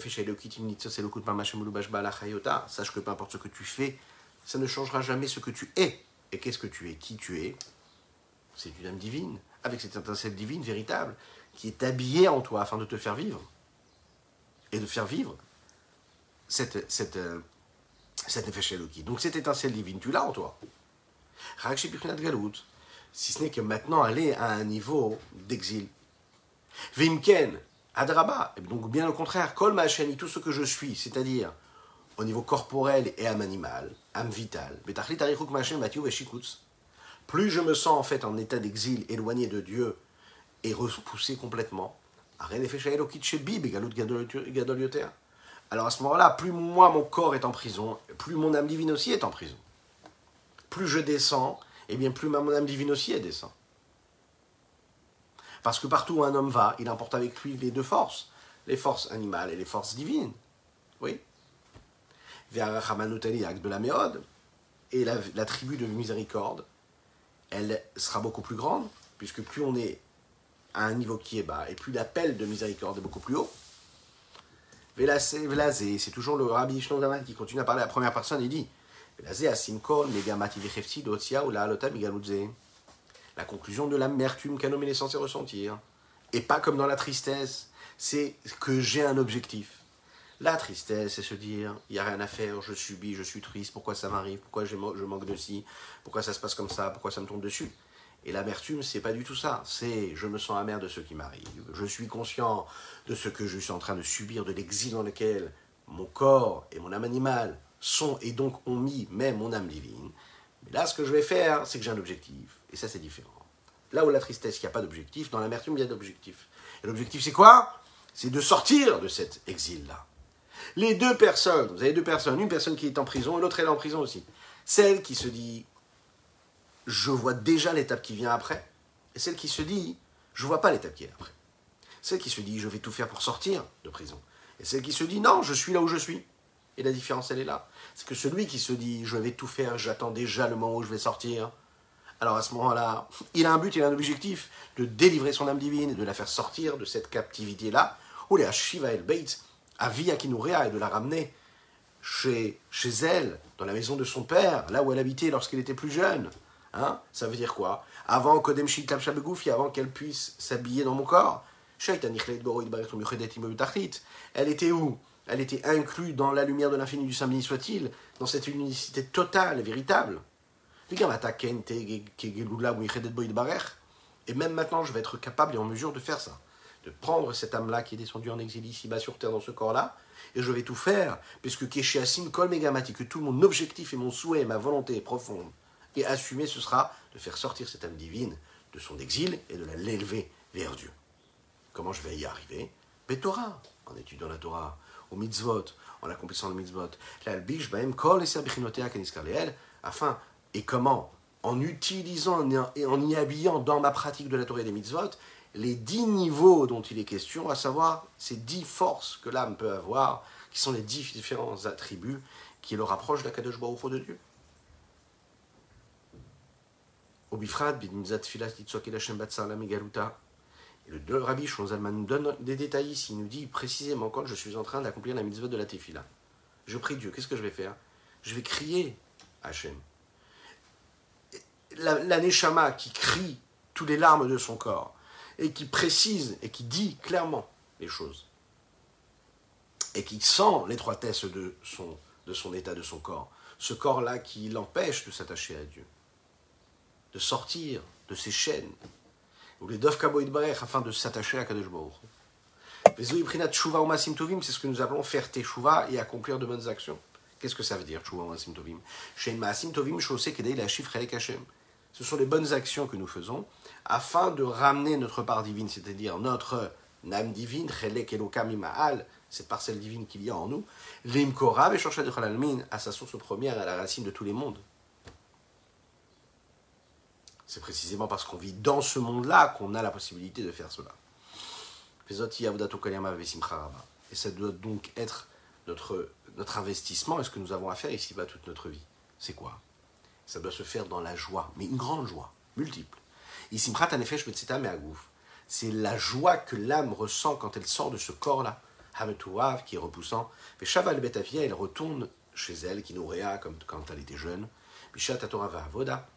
que peu importe ce que tu fais, ça ne changera jamais ce que tu es. Et qu'est-ce que tu es? Qui tu es? C'est une âme divine, avec cette étincelle divine véritable, qui est habillée en toi afin de te faire vivre. Et de faire vivre cette, cette, euh, cette Donc cette étincelle divine, tu l'as en toi. Si ce n'est que maintenant aller à un niveau d'exil. Vimken, Adraba, donc bien au contraire, Kol tout ce que je suis, c'est-à-dire au niveau corporel et âme animale, âme vitale, plus je me sens en fait en état d'exil, éloigné de Dieu et repoussé complètement, alors à ce moment-là, plus moi mon corps est en prison, plus mon âme divine aussi est en prison. Plus je descends, et eh bien plus mon âme divine aussi est descend. Parce que partout où un homme va, il emporte avec lui les deux forces, les forces animales et les forces divines. Oui. Vers de la Méode, et la, tribu de miséricorde, elle sera beaucoup plus grande, puisque plus on est à un niveau qui est bas, et plus l'appel de miséricorde est beaucoup plus haut. Velazé, c'est toujours le rabbi Shlomo qui continue à parler à la première personne, il dit Velazé asinkol megamati dotia ou la la conclusion de l'amertume qu'un homme est censé ressentir. Et pas comme dans la tristesse, c'est que j'ai un objectif. La tristesse, c'est se dire, il n'y a rien à faire, je subis, je suis triste, pourquoi ça m'arrive, pourquoi je manque de ci, pourquoi ça se passe comme ça, pourquoi ça me tombe dessus. Et l'amertume, c'est pas du tout ça. C'est je me sens amer de ce qui m'arrive. Je suis conscient de ce que je suis en train de subir, de l'exil dans lequel mon corps et mon âme animale sont et donc ont mis même mon âme divine. Mais là, ce que je vais faire, c'est que j'ai un objectif. Et ça, c'est différent. Là où la tristesse, il n'y a pas d'objectif, dans l'amertume, il y a d'objectif. Et l'objectif, c'est quoi? C'est de sortir de cet exil-là. Les deux personnes, vous avez deux personnes, une personne qui est en prison et l'autre est en prison aussi. Celle qui se dit, je vois déjà l'étape qui vient après, et celle qui se dit, je vois pas l'étape qui est après. Celle qui se dit, je vais tout faire pour sortir de prison. Et celle qui se dit, non, je suis là où je suis. Et la différence, elle est là. C'est que celui qui se dit, je vais tout faire, j'attends déjà le moment où je vais sortir, alors à ce moment-là, il a un but, il a un objectif de délivrer son âme divine de la faire sortir de cette captivité-là, ou les Shiva El Beit, à Via Kinurea, et de la ramener chez, chez elle, dans la maison de son père, là où elle habitait lorsqu'elle était plus jeune. Hein Ça veut dire quoi? Avant Kodem avant qu'elle puisse s'habiller dans mon corps, elle était où? Elle était inclue dans la lumière de l'infini du béni soit-il, dans cette unicité totale et véritable. Et même maintenant, je vais être capable et en mesure de faire ça. De prendre cette âme-là qui est descendue en exil ici-bas sur terre dans ce corps-là, et je vais tout faire, puisque Keshiasin Kol Megamati, que tout mon objectif et mon souhait, ma volonté profonde, et assumer, ce sera de faire sortir cette âme divine de son exil et de la l'élever vers Dieu. Comment je vais y arriver? Torah, en étudiant la Torah, au mitzvot, en accomplissant le mitzvot, afin et comment? En utilisant et en y habillant dans ma pratique de la Torah et des mitzvot les dix niveaux dont il est question, à savoir ces dix forces que l'âme peut avoir, qui sont les dix différents attributs qui le rapprochent d'Akadosh Baruch de Dieu. Et le Rabbi Zalman nous donne des détails ici. Il nous dit précisément quand je suis en train d'accomplir la mitzvah de la tefila. Je prie Dieu, qu'est-ce que je vais faire? Je vais crier Hachem. La, la Neshama qui crie toutes les larmes de son corps et qui précise et qui dit clairement les choses et qui sent l'étroitesse de son, état, de son corps. Ce corps-là qui l'empêche de s'attacher à Dieu, de sortir de ses chaînes, ou les Dov afin de s'attacher à Kadosh Baruch. C'est ce que nous appelons faire teshuva et accomplir de bonnes actions. Qu'est-ce que ça veut dire, teshuva umasim tovim? Ce sont les bonnes actions que nous faisons afin de ramener notre part divine, c'est-à-dire notre âme divine, cette parcelle divine qu'il y a en nous, l'imkora à sa source première, à la racine de tous les mondes. C'est précisément parce qu'on vit dans ce monde-là qu'on a la possibilité de faire cela. Et ça doit donc être notre, notre investissement et ce que nous avons à faire ici-bas toute notre vie. C'est quoi? Ça doit se faire dans la joie, mais une grande joie, multiple. C'est la joie que l'âme ressent quand elle sort de ce corps-là. Hametouav, qui est repoussant. Mais Shaval Betavia, elle retourne chez elle, qui nourrit comme quand elle était jeune. Bishat Torah Avoda,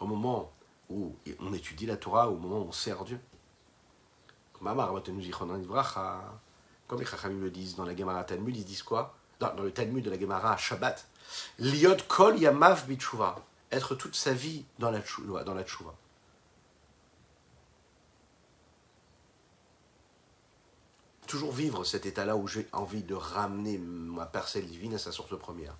au moment où on étudie la Torah, au moment où on sert Dieu. Comme les Chachamim le disent dans la Gemara Talmud, ils disent quoi? Dans, le Talmud de la Gemara Shabbat, Liot Kol Yamav Bitshuva, être toute sa vie dans la dans la tshuva. toujours vivre cet état-là où j'ai envie de ramener ma parcelle divine à sa source première.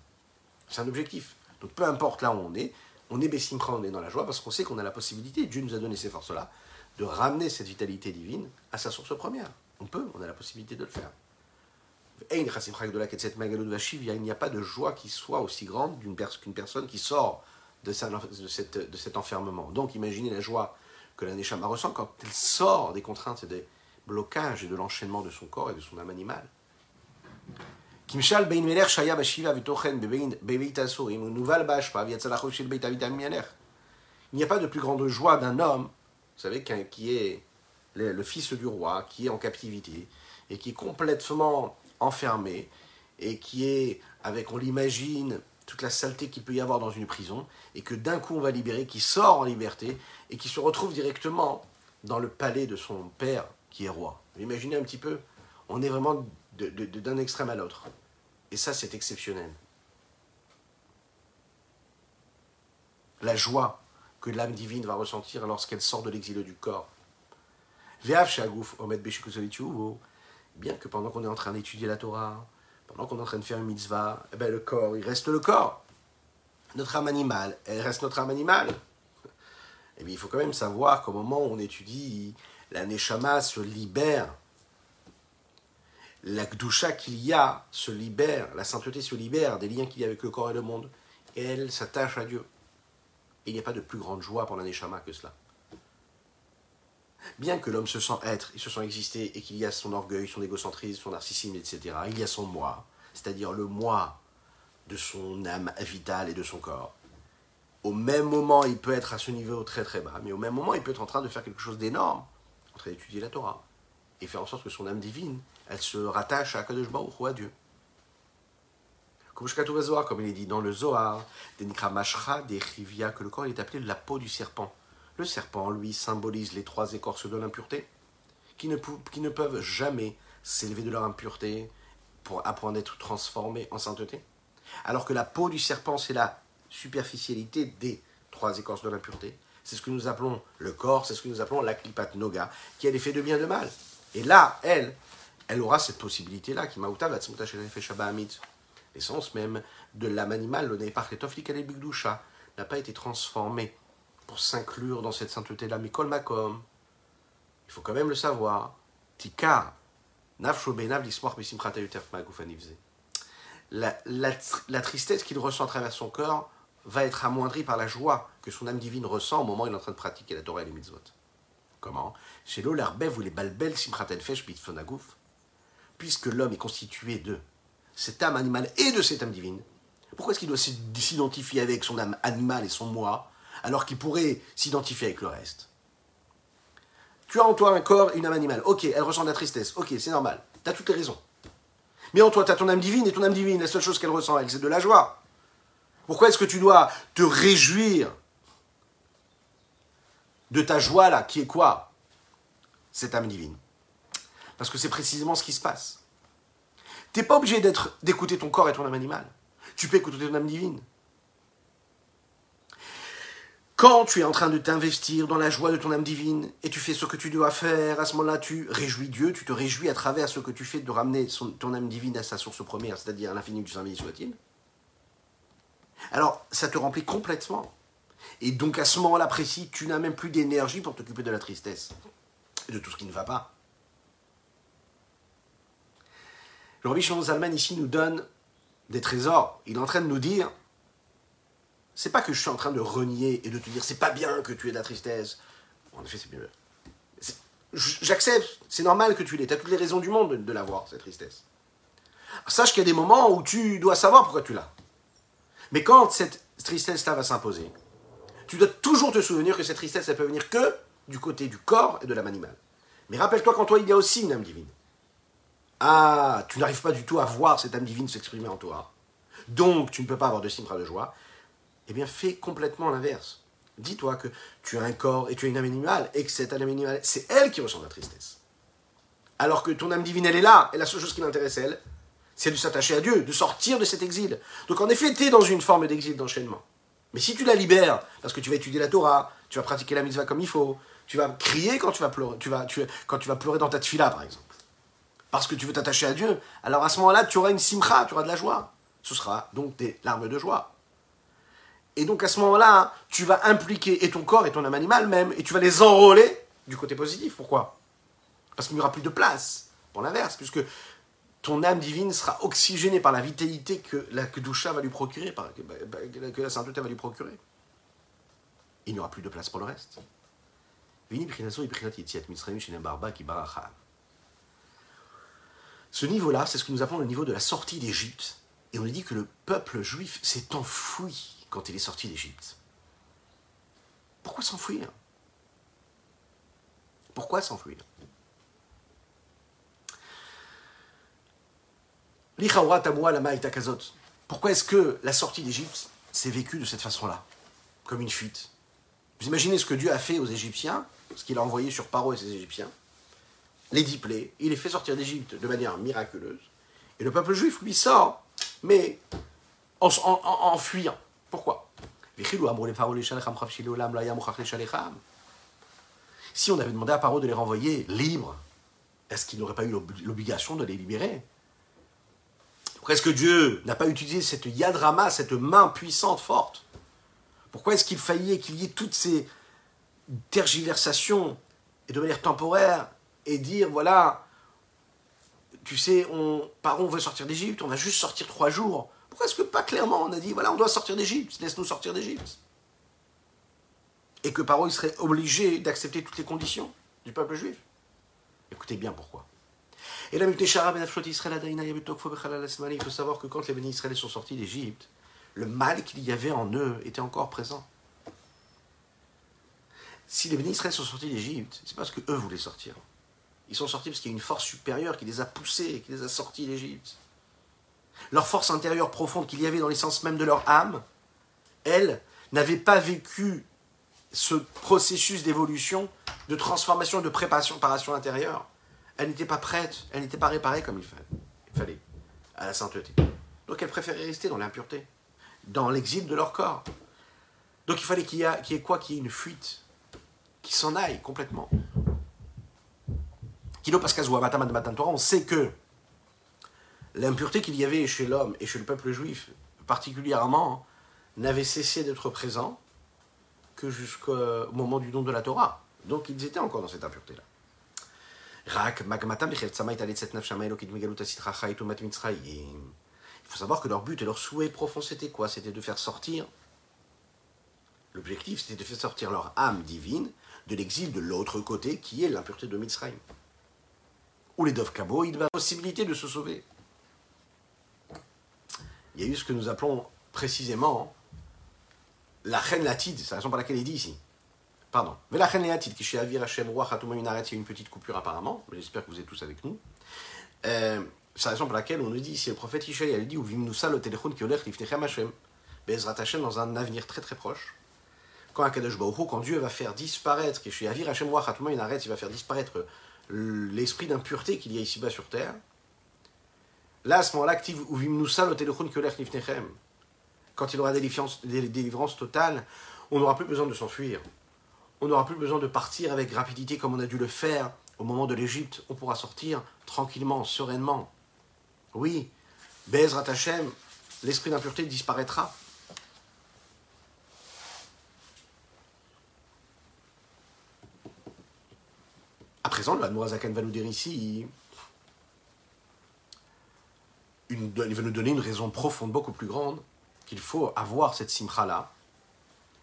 C'est un objectif. Donc peu importe là où on est, on est Bessimcha, on est dans la joie parce qu'on sait qu'on a la possibilité, Dieu nous a donné ces forces-là, de ramener cette vitalité divine à sa source première. On peut, on a la possibilité de le faire. Il n'y a pas de joie qui soit aussi grande qu'une personne qui sort de, cet enfermement. Donc imaginez la joie que la Neshama ressent quand elle sort des contraintes et des, blocage et de l'enchaînement de son corps et de son âme animale. Il n'y a pas de plus grande joie d'un homme, vous savez, qui est le fils du roi, qui est en captivité, et qui est complètement enfermé, et qui est, avec, on l'imagine, toute la saleté qu'il peut y avoir dans une prison, et que d'un coup on va libérer, qui sort en liberté, et qui se retrouve directement dans le palais de son père, qui est roi. imaginez un petit peu, on est vraiment d'un extrême à l'autre. Et ça, c'est exceptionnel. La joie que l'âme divine va ressentir lorsqu'elle sort de l'exil du corps. Bien que pendant qu'on est en train d'étudier la Torah, pendant qu'on est en train de faire une mitzvah, eh ben le corps, il reste le corps. Notre âme animale, elle reste notre âme animale. Eh bien, il faut quand même savoir qu'au moment où on étudie la Neshama se libère, la Gdusha qu'il y a se libère, la sainteté se libère des liens qu'il y a avec le corps et le monde, et elle s'attache à Dieu. Il n'y a pas de plus grande joie pour la Neshama que cela. Bien que l'homme se sent être, il se sent exister, et qu'il y a son orgueil, son égocentrisme, son narcissisme, etc., il y a son moi, c'est-à-dire le moi de son âme vitale et de son corps. Au même moment, il peut être à ce niveau très très bas, mais au même moment, il peut être en train de faire quelque chose d'énorme en train d'étudier la Torah et faire en sorte que son âme divine, elle se rattache à Kadosh ou à Dieu. Comme il est dit dans le Zohar, Mashra, des que le corps est appelé la peau du serpent. Le serpent, lui, symbolise les trois écorces de l'impureté, qui ne, peuvent jamais s'élever de leur impureté pour, apprendre à être transformés en sainteté. Alors que la peau du serpent, c'est la superficialité des trois écorces de l'impureté c'est ce que nous appelons le corps, c'est ce que nous appelons la klipat noga, qui a faits de bien de mal. Et là, elle, elle aura cette possibilité-là, qui ma'uta va L'essence même de l'âme animale, le bigdusha, n'a pas été transformée pour s'inclure dans cette sainteté-là. Mikol makom, il faut quand même le savoir. Tika, la, la, la tristesse qu'il ressent à travers son corps va être amoindri par la joie que son âme divine ressent au moment où il est en train de pratiquer la Torah et les mitzvot. Comment? Chez l'Olarbev ou les Balbel Simchaten Fesh puisque l'homme est constitué de cette âme animale et de cette âme divine, pourquoi est-ce qu'il doit s'identifier avec son âme animale et son moi, alors qu'il pourrait s'identifier avec le reste Tu as en toi un corps et une âme animale. Ok, elle ressent de la tristesse. Ok, c'est normal. Tu as toutes les raisons. Mais en toi, tu as ton âme divine, et ton âme divine, la seule chose qu'elle ressent, elle, c'est de la joie. Pourquoi est-ce que tu dois te réjouir de ta joie là, qui est quoi? Cette âme divine. Parce que c'est précisément ce qui se passe. Tu n'es pas obligé d'être, d'écouter ton corps et ton âme animale. Tu peux écouter ton âme divine. Quand tu es en train de t'investir dans la joie de ton âme divine et tu fais ce que tu dois faire, à ce moment-là, tu réjouis Dieu, tu te réjouis à travers ce que tu fais de ramener ton âme divine à sa source première, c'est-à-dire à, l'infini du Saint-Béni soit-il. Alors, ça te remplit complètement. Et donc, à ce moment-là précis, tu n'as même plus d'énergie pour t'occuper de la tristesse et de tout ce qui ne va pas. Le Rabbi Shimon Zalman ici nous donne des trésors. Il est en train de nous dire c'est pas que je suis en train de renier et de te dire c'est pas bien que tu aies de la tristesse. En effet, c'est bien. J'accepte, c'est normal que tu l'aies. Tu as toutes les raisons du monde de, l'avoir, cette tristesse. Sache qu'il y a des moments où tu dois savoir pourquoi tu l'as. Mais quand cette tristesse-là va s'imposer, tu dois toujours te souvenir que cette tristesse, elle peut venir que du côté du corps et de l'âme animale. Mais rappelle-toi qu'en toi, il y a aussi une âme divine. Ah, tu n'arrives pas du tout à voir cette âme divine s'exprimer en toi. Donc, tu ne peux pas avoir de simra de joie eh bien fais complètement l'inverse. Dis-toi que tu as un corps et tu as une âme animale, et que cette âme animale, c'est elle qui ressent la tristesse. Alors que ton âme divine, elle est là, et la seule chose qui l'intéresse, elle, c'est de s'attacher à Dieu, de sortir de cet exil. Donc en effet, tu es dans une forme d'exil, d'enchaînement. Mais si tu la libères, parce que tu vas étudier la Torah, tu vas pratiquer la mitzvah comme il faut, tu vas crier quand tu vas pleurer, tu vas, quand tu vas pleurer dans ta tfila, par exemple, parce que tu veux t'attacher à Dieu, alors à ce moment-là, tu auras une simcha, tu auras de la joie. Ce sera donc des larmes de joie. Et donc à ce moment-là, tu vas impliquer et ton corps et ton âme animale même, et tu vas les enrôler du côté positif. Pourquoi? Parce qu'il n'y aura plus de place pour l'inverse, puisque ton âme divine sera oxygénée par la vitalité que la Kedusha va lui procurer, que la sainteté va lui procurer. Il n'y aura plus de place pour le reste. Ce niveau-là, c'est ce que nous appelons le niveau de la sortie d'Égypte. Et on dit que le peuple juif s'est enfoui quand il est sorti d'Égypte. Pourquoi s'enfuir? Pourquoi s'enfuir? Pourquoi est-ce que la sortie d'Égypte s'est vécue de cette façon-là? Comme une fuite. Vous imaginez ce que Dieu a fait aux Égyptiens, ce qu'il a envoyé sur Paro et ses Égyptiens, les dix il les fait sortir d'Égypte de manière miraculeuse, et le peuple juif lui sort, mais en fuyant. Pourquoi? Si on avait demandé à Paro de les renvoyer libres, est-ce qu'il n'aurait pas eu l'obligation de les libérer? Pourquoi est-ce que Dieu n'a pas utilisé cette yadrama, cette main puissante, forte? Pourquoi est-ce qu'il faillait qu'il y ait toutes ces tergiversations et de manière temporaire et dire voilà, tu sais, on, Paro veut sortir d'Égypte, on va juste sortir trois jours. Pourquoi est-ce que pas clairement on a dit, voilà, on doit sortir d'Égypte, laisse-nous sortir d'Égypte Et que Paro il serait obligé d'accepter toutes les conditions du peuple juif Écoutez bien pourquoi. Et la ben il faut savoir que quand les bénis Israël sont sortis d'Égypte, le mal qu'il y avait en eux était encore présent. Si les bénis Israël sont sortis d'Égypte, c'est parce que eux voulaient sortir. Ils sont sortis parce qu'il y a une force supérieure qui les a poussés, qui les a sortis d'Égypte leur force intérieure profonde qu'il y avait dans l'essence même de leur âme, elle n'avait pas vécu ce processus d'évolution, de transformation, de préparation intérieure. Elle n'était pas prête, elle n'était pas réparée comme il fallait, à la sainteté. Donc elle préférait rester dans l'impureté, dans l'exil de leur corps. Donc il fallait qu'il y, ait quoi Qu'il y ait une fuite, qui s'en aille complètement. Kilo on sait que l'impureté qu'il y avait chez l'homme et chez le peuple juif particulièrement n'avait cessé d'être présent que jusqu'au moment du don de la Torah. Donc ils étaient encore dans cette impureté-là. Il faut savoir que leur but et leur souhait profond, c'était quoi? C'était de faire sortir L'objectif, c'était de faire sortir leur âme divine de l'exil de l'autre côté, qui est l'impureté de Mitzrayim. Ou les Dov Kabo, il la possibilité de se sauver. Il y a eu ce que nous appelons précisément la reine latide, c'est la raison pour laquelle il dit ici. Pardon. Mais la reine latide, qui chez Avir Hashem Roi il y a une petite coupure apparemment, mais j'espère que vous êtes tous avec nous. Euh, c'est la raison pour laquelle on nous dit ici, le prophète Ishaï, il dit, ou vimnusa le téléphone qui olech lifnechem Hashem. Bezrat Hashem dans un avenir très très proche. Quand Akadosh Baruch quand Dieu va faire disparaître, qui chez Avir Hashem Roi il va faire disparaître l'esprit d'impureté qu'il y a ici-bas sur terre. Là, à ce moment-là, quand il aura des délivrances totales, on n'aura plus besoin de s'enfuir. On n'aura plus besoin de partir avec rapidité comme on a dû le faire au moment de l'Égypte. On pourra sortir tranquillement, sereinement. Oui, Bezrat Hashem, l'esprit d'impureté disparaîtra. À présent, le Admorazakan va nous dire ici, il va nous donner une raison profonde, beaucoup plus grande, qu'il faut avoir cette simcha-là,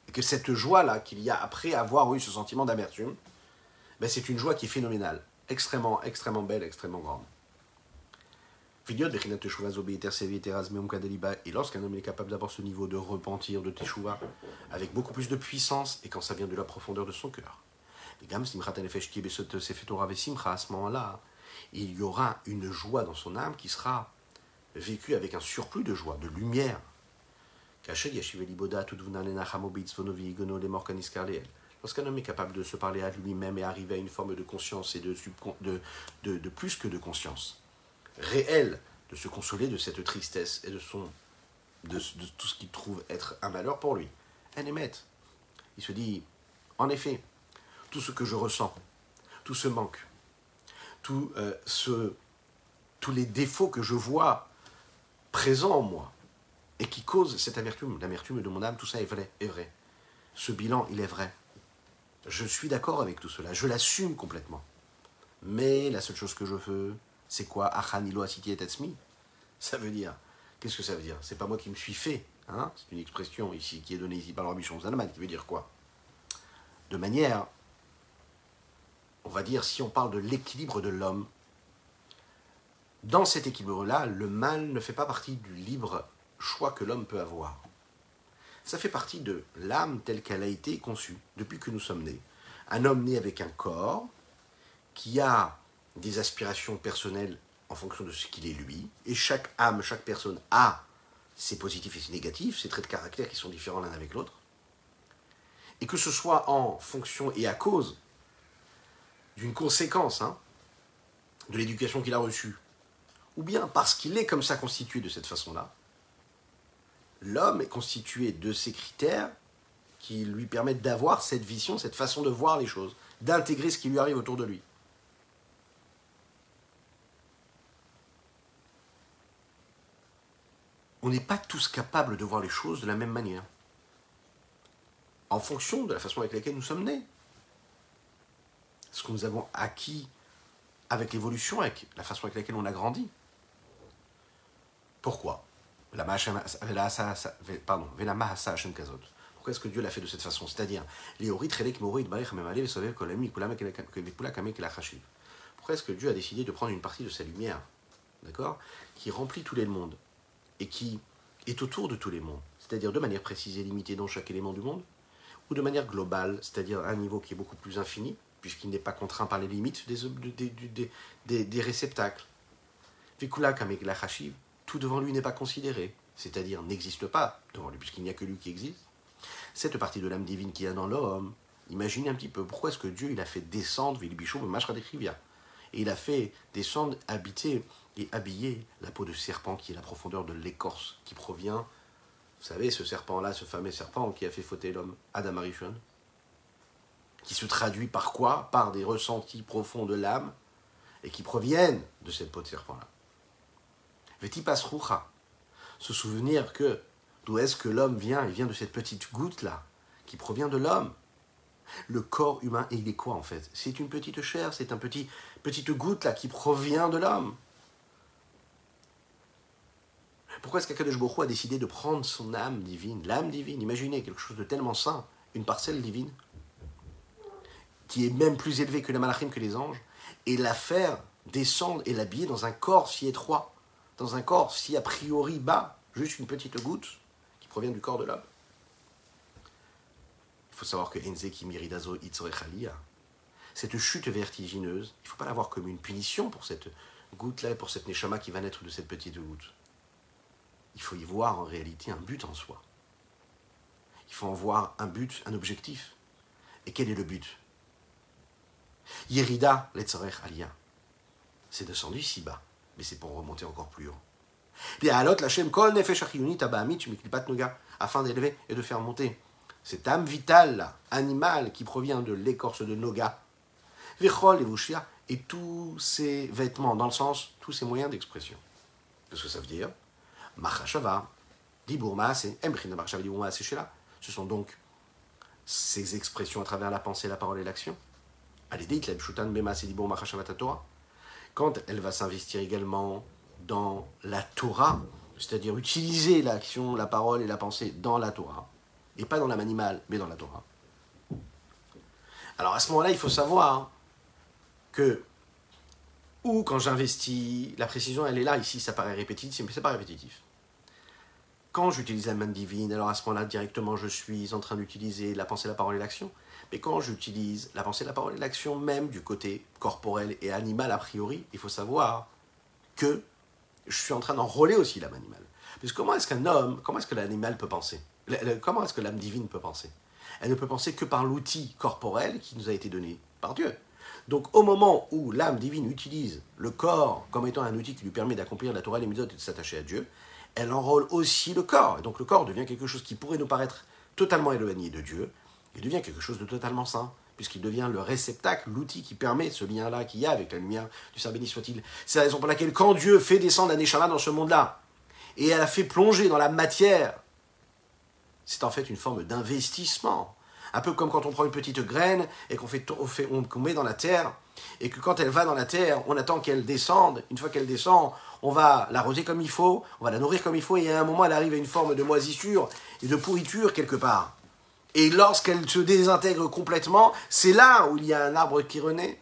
et que cette joie-là qu'il y a après avoir eu ce sentiment d'amertume, ben c'est une joie qui est phénoménale, extrêmement, extrêmement belle, extrêmement grande. Et lorsqu'un homme est capable d'avoir ce niveau de repentir, de teshuva, avec beaucoup plus de puissance, et quand ça vient de la profondeur de son cœur, à ce moment-là, il y aura une joie dans son âme qui sera vécue avec un surplus de joie, de lumière. Lorsqu'un homme est capable de se parler à lui-même et arriver à une forme de conscience et de, plus que de conscience, réelle, de se consoler de cette tristesse et de, tout ce qu'il trouve être un malheur pour lui, un émet. Il se dit, en effet, tout ce que je ressens, tout ce manque, euh, tous les défauts que je vois présents en moi et qui causent cette amertume, l'amertume de mon âme, tout ça est vrai, est vrai. Ce bilan, il est vrai. Je suis d'accord avec tout cela, je l'assume complètement. Mais la seule chose que je veux, c'est quoi? Ça veut dire, qu'est-ce que ça veut dire? C'est pas moi qui me suis fait. Hein? C'est une expression ici qui est donnée ici par le Rabbi Zalman qui veut dire quoi? De manière on va dire, si on parle de l'équilibre de l'homme, dans cet équilibre-là, le mal ne fait pas partie du libre choix que l'homme peut avoir. Ça fait partie de l'âme telle qu'elle a été conçue depuis que nous sommes nés. Un homme né avec un corps qui a des aspirations personnelles en fonction de ce qu'il est lui, et chaque âme, chaque personne a ses positifs et ses négatifs, ses traits de caractère qui sont différents l'un avec l'autre, et que ce soit en fonction et à cause d'une conséquence hein, de l'éducation qu'il a reçue, ou bien parce qu'il est comme ça constitué de cette façon-là, l'homme est constitué de ces critères qui lui permettent d'avoir cette vision, cette façon de voir les choses, d'intégrer ce qui lui arrive autour de lui. On n'est pas tous capables de voir les choses de la même manière, en fonction de la façon avec laquelle nous sommes nés ce que nous avons acquis avec l'évolution, avec la façon avec laquelle on a grandi. Pourquoi? Pourquoi est-ce que Dieu l'a fait de cette façon? C'est-à-dire, pourquoi est-ce que Dieu a décidé de prendre une partie de sa lumière, d'accord, qui remplit tous les mondes et qui est autour de tous les mondes, c'est-à-dire de manière précise et limitée dans chaque élément du monde, ou de manière globale, c'est-à-dire à un niveau qui est beaucoup plus infini, puisqu'il n'est pas contraint par les limites des, des, des, des réceptacles? Devant lui n'est pas considéré, c'est-à-dire n'existe pas devant lui, puisqu'il n'y a que lui qui existe. Cette partie de l'âme divine qu'il y a dans l'homme, imaginez un petit peu, pourquoi est-ce que Dieu il a fait descendre Mashra Et il a fait descendre, habiter et habiller la peau de serpent qui est la profondeur de l'écorce qui provient, vous savez, ce serpent-là, ce fameux serpent qui a fait fauter l'homme, Adam Arishon qui se traduit par quoi? Par des ressentis profonds de l'âme et qui proviennent de cette peau de serpent-là. Vetipas se souvenir que d'où est-ce que l'homme vient? Il vient de cette petite goutte-là, qui provient de l'homme. Le corps humain, il est quoi en fait? C'est une petite chair, c'est un petit petite goutte là qui provient de l'homme. Pourquoi est-ce qu'Akadosh Baruch a décidé de prendre son âme divine, l'âme divine? Imaginez quelque chose de tellement sain une parcelle divine, qui est même plus élevée que les malachim, que les anges, et la faire descendre et l'habiller dans un corps si étroit, dans un corps si a priori bas, juste une petite goutte qui provient du corps de l'homme. Il faut savoir que Enzeki Miridazo cette chute vertigineuse, il ne faut pas la voir comme une punition pour cette goutte-là et pour cette neshama qui va naître de cette petite goutte. Il faut y voir en réalité un but en soi. Il faut en voir un but, un objectif. Et quel est le but? Yerida letzorech aliyah. C'est descendu si bas, mais c'est pour remonter encore plus haut. Afin d'élever et de faire monter cette âme vitale, animale, qui provient de l'écorce de Noga, et tous ces vêtements, dans le sens, tous ces moyens d'expression. Qu'est-ce que ça veut dire Machashava, Ce sont donc ces expressions à travers la pensée, la parole et l'action. Quand elle va s'investir également dans la Torah, c'est-à-dire utiliser l'action, la parole et la pensée dans la Torah, et pas dans l'âme animale, mais dans la Torah. Alors à ce moment-là, il faut savoir que, ou quand j'investis, la précision elle est là, ici ça paraît répétitif, mais c'est pas répétitif. Quand j'utilise la main divine, alors à ce moment-là directement je suis en train d'utiliser la pensée, la parole et l'action. Mais quand j'utilise la pensée, la parole et l'action même du côté corporel et animal a priori, il faut savoir que je suis en train d'enrôler aussi l'âme animale. Parce comment est-ce qu'un homme, comment est-ce que l'animal peut penser? Comment est-ce que l'âme divine peut penser? Elle ne peut penser que par l'outil corporel qui nous a été donné par Dieu. Donc au moment où l'âme divine utilise le corps comme étant un outil qui lui permet d'accomplir la Torah les et de s'attacher à Dieu, elle enrôle aussi le corps. Et donc le corps devient quelque chose qui pourrait nous paraître totalement éloigné de Dieu, il devient quelque chose de totalement saint, puisqu'il devient le réceptacle, l'outil qui permet ce lien-là qu'il y a avec la lumière du Saint béni soit-il. C'est la raison pour laquelle quand Dieu fait descendre un Neshama dans ce monde-là, et elle a fait plonger dans la matière, c'est en fait une forme d'investissement un peu comme quand on prend une petite graine et qu'on fait, met dans la terre, et que quand elle va dans la terre, on attend qu'elle descende. Une fois qu'elle descend, on va l'arroser comme il faut, on va la nourrir comme il faut, et à un moment, elle arrive à une forme de moisissure et de pourriture quelque part. Et lorsqu'elle se désintègre complètement, c'est là où il y a un arbre qui renaît.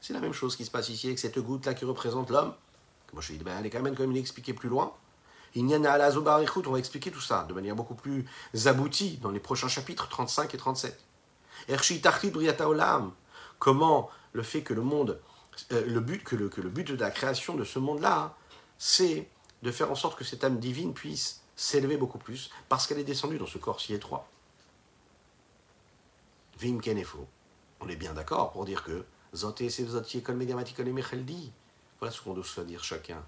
C'est la même chose qui se passe ici avec cette goutte-là qui représente l'homme. Moi, je dis, ben, est quand même, comme il est plus loin. On va expliquer tout ça de manière beaucoup plus aboutie dans les prochains chapitres 35 et 37. Comment le fait que le monde, euh, le but, que le, but de la création de ce monde-là, c'est de faire en sorte que cette âme divine puisse s'élever beaucoup plus parce qu'elle est descendue dans ce corps si étroit. Vim On est bien d'accord pour dire que Voilà ce qu'on doit dire chacun.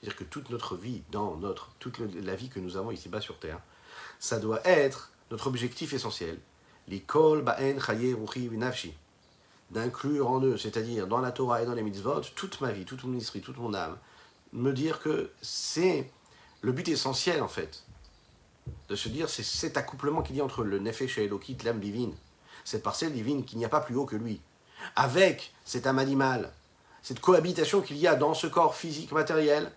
C'est-à-dire que toute notre vie, dans notre, toute la vie que nous avons ici-bas sur Terre, ça doit être notre objectif essentiel. L'école ba'en D'inclure en eux, c'est-à-dire dans la Torah et dans les mitzvot, toute ma vie, toute mon esprit, toute mon âme. Me dire que c'est le but essentiel, en fait. De se dire, c'est cet accouplement qu'il y a entre le nefesh et Elokit, l'âme divine. Cette parcelle divine qu'il n'y a pas plus haut que lui. Avec cette âme animale, cette cohabitation qu'il y a dans ce corps physique matériel,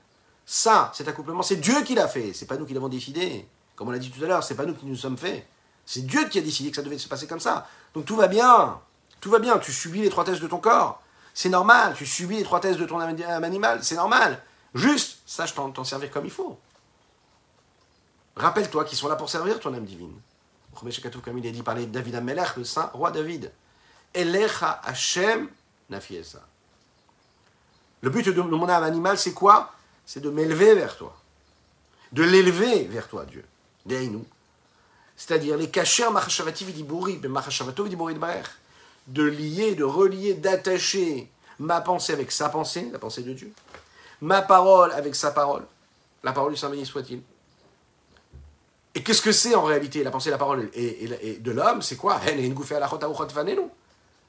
ça, cet accouplement, c'est Dieu qui l'a fait, c'est pas nous qui l'avons décidé. Comme on l'a dit tout à l'heure, c'est pas nous qui nous sommes faits. C'est Dieu qui a décidé que ça devait se passer comme ça. Donc tout va bien. Tout va bien. Tu subis l'étroitesse de ton corps. C'est normal. Tu subis l'étroitesse de ton âme animale. C'est normal. Juste, sache t'en servir comme il faut. Rappelle-toi qu'ils sont là pour servir ton âme divine. Comme il est dit par David Amelech, le saint roi David. Elecha Hashem nafiesa. Le but de mon âme animale, c'est quoi? C'est de m'élever vers toi. De l'élever vers toi, Dieu. C'est-à-dire les cacher de lier, de relier, d'attacher ma pensée avec sa pensée, la pensée de Dieu, ma parole avec sa parole, la parole du Saint béni soit-il. Et qu'est-ce que c'est en réalité? La pensée, la parole et, de l'homme C'est quoi?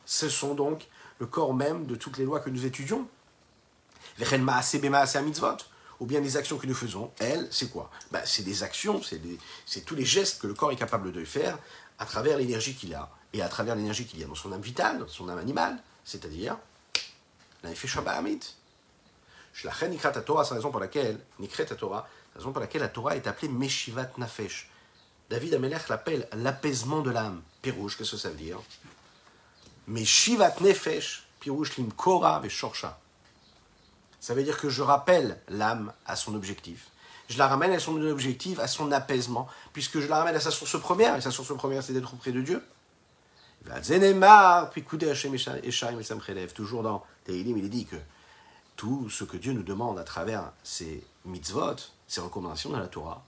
Ce sont donc le corps même de toutes les lois que nous étudions. Ou bien les actions que nous faisons, elles, c'est quoi? Ben, C'est des actions, c'est tous les gestes que le corps est capable de faire à travers l'énergie qu'il a, et à travers l'énergie qu'il y a dans son âme vitale, dans son âme animale, c'est-à-dire l'effet Shabbat Nikrat Torah, c'est la raison pour laquelle, Torah, la raison pour laquelle la Torah est appelée Meshivat Nafesh, David Amelech l'appelle l'apaisement de l'âme. Pirouche, qu'est-ce que ça veut dire? Mais Shivat Nefesh, Pirouche lim Kora ve Shorsha. Ça veut dire que je rappelle l'âme à son objectif. Je la ramène à son objectif, à son apaisement, puisque je la ramène à sa source première, et sa source première, c'est d'être auprès de Dieu. Toujours dans Teilim, il est dit que tout ce que Dieu nous demande à travers ses mitzvot, ses recommandations dans la Torah,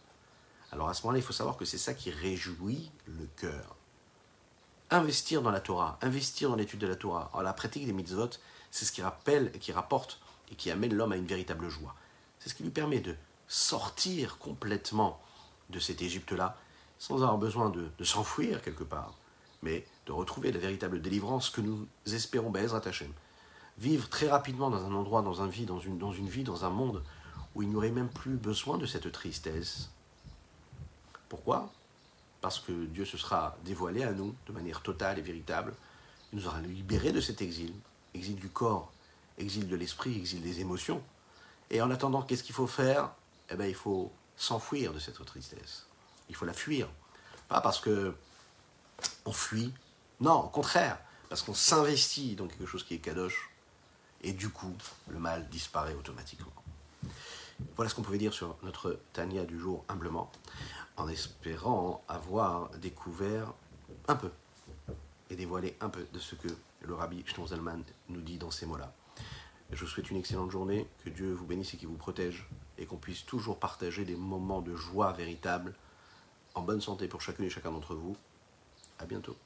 alors à ce moment-là, il faut savoir que c'est ça qui réjouit le cœur. Investir dans la Torah, investir dans l'étude de la Torah, en la pratique des mitzvot, c'est ce qui rappelle, qui rapporte et qui amène l'homme à une véritable joie. C'est ce qui lui permet de sortir complètement de cette Égypte-là, sans avoir besoin de, s'enfuir quelque part, mais de retrouver la véritable délivrance que nous espérons, Bezrat Hashem. Vivre très rapidement dans un endroit, dans, un vie, dans, une, dans une vie, dans un monde où il n'y aurait même plus besoin de cette tristesse. Pourquoi? Parce que Dieu se sera dévoilé à nous de manière totale et véritable. Il nous aura libérés de cet exil, exil du corps, exil de l'esprit, exil des émotions. Et en attendant, qu'est-ce qu'il faut faire? Eh bien, il faut s'enfuir de cette tristesse. Il faut la fuir. Pas parce que on fuit, non, au contraire, parce qu'on s'investit dans quelque chose qui est kadosh, et du coup, le mal disparaît automatiquement. Voilà ce qu'on pouvait dire sur notre Tania du jour, humblement, en espérant avoir découvert un peu et dévoilé un peu de ce que le rabbi Shnon nous dit dans ces mots-là. Je vous souhaite une excellente journée, que Dieu vous bénisse et qu'il vous protège, et qu'on puisse toujours partager des moments de joie véritable, en bonne santé pour chacune et chacun d'entre vous. À bientôt.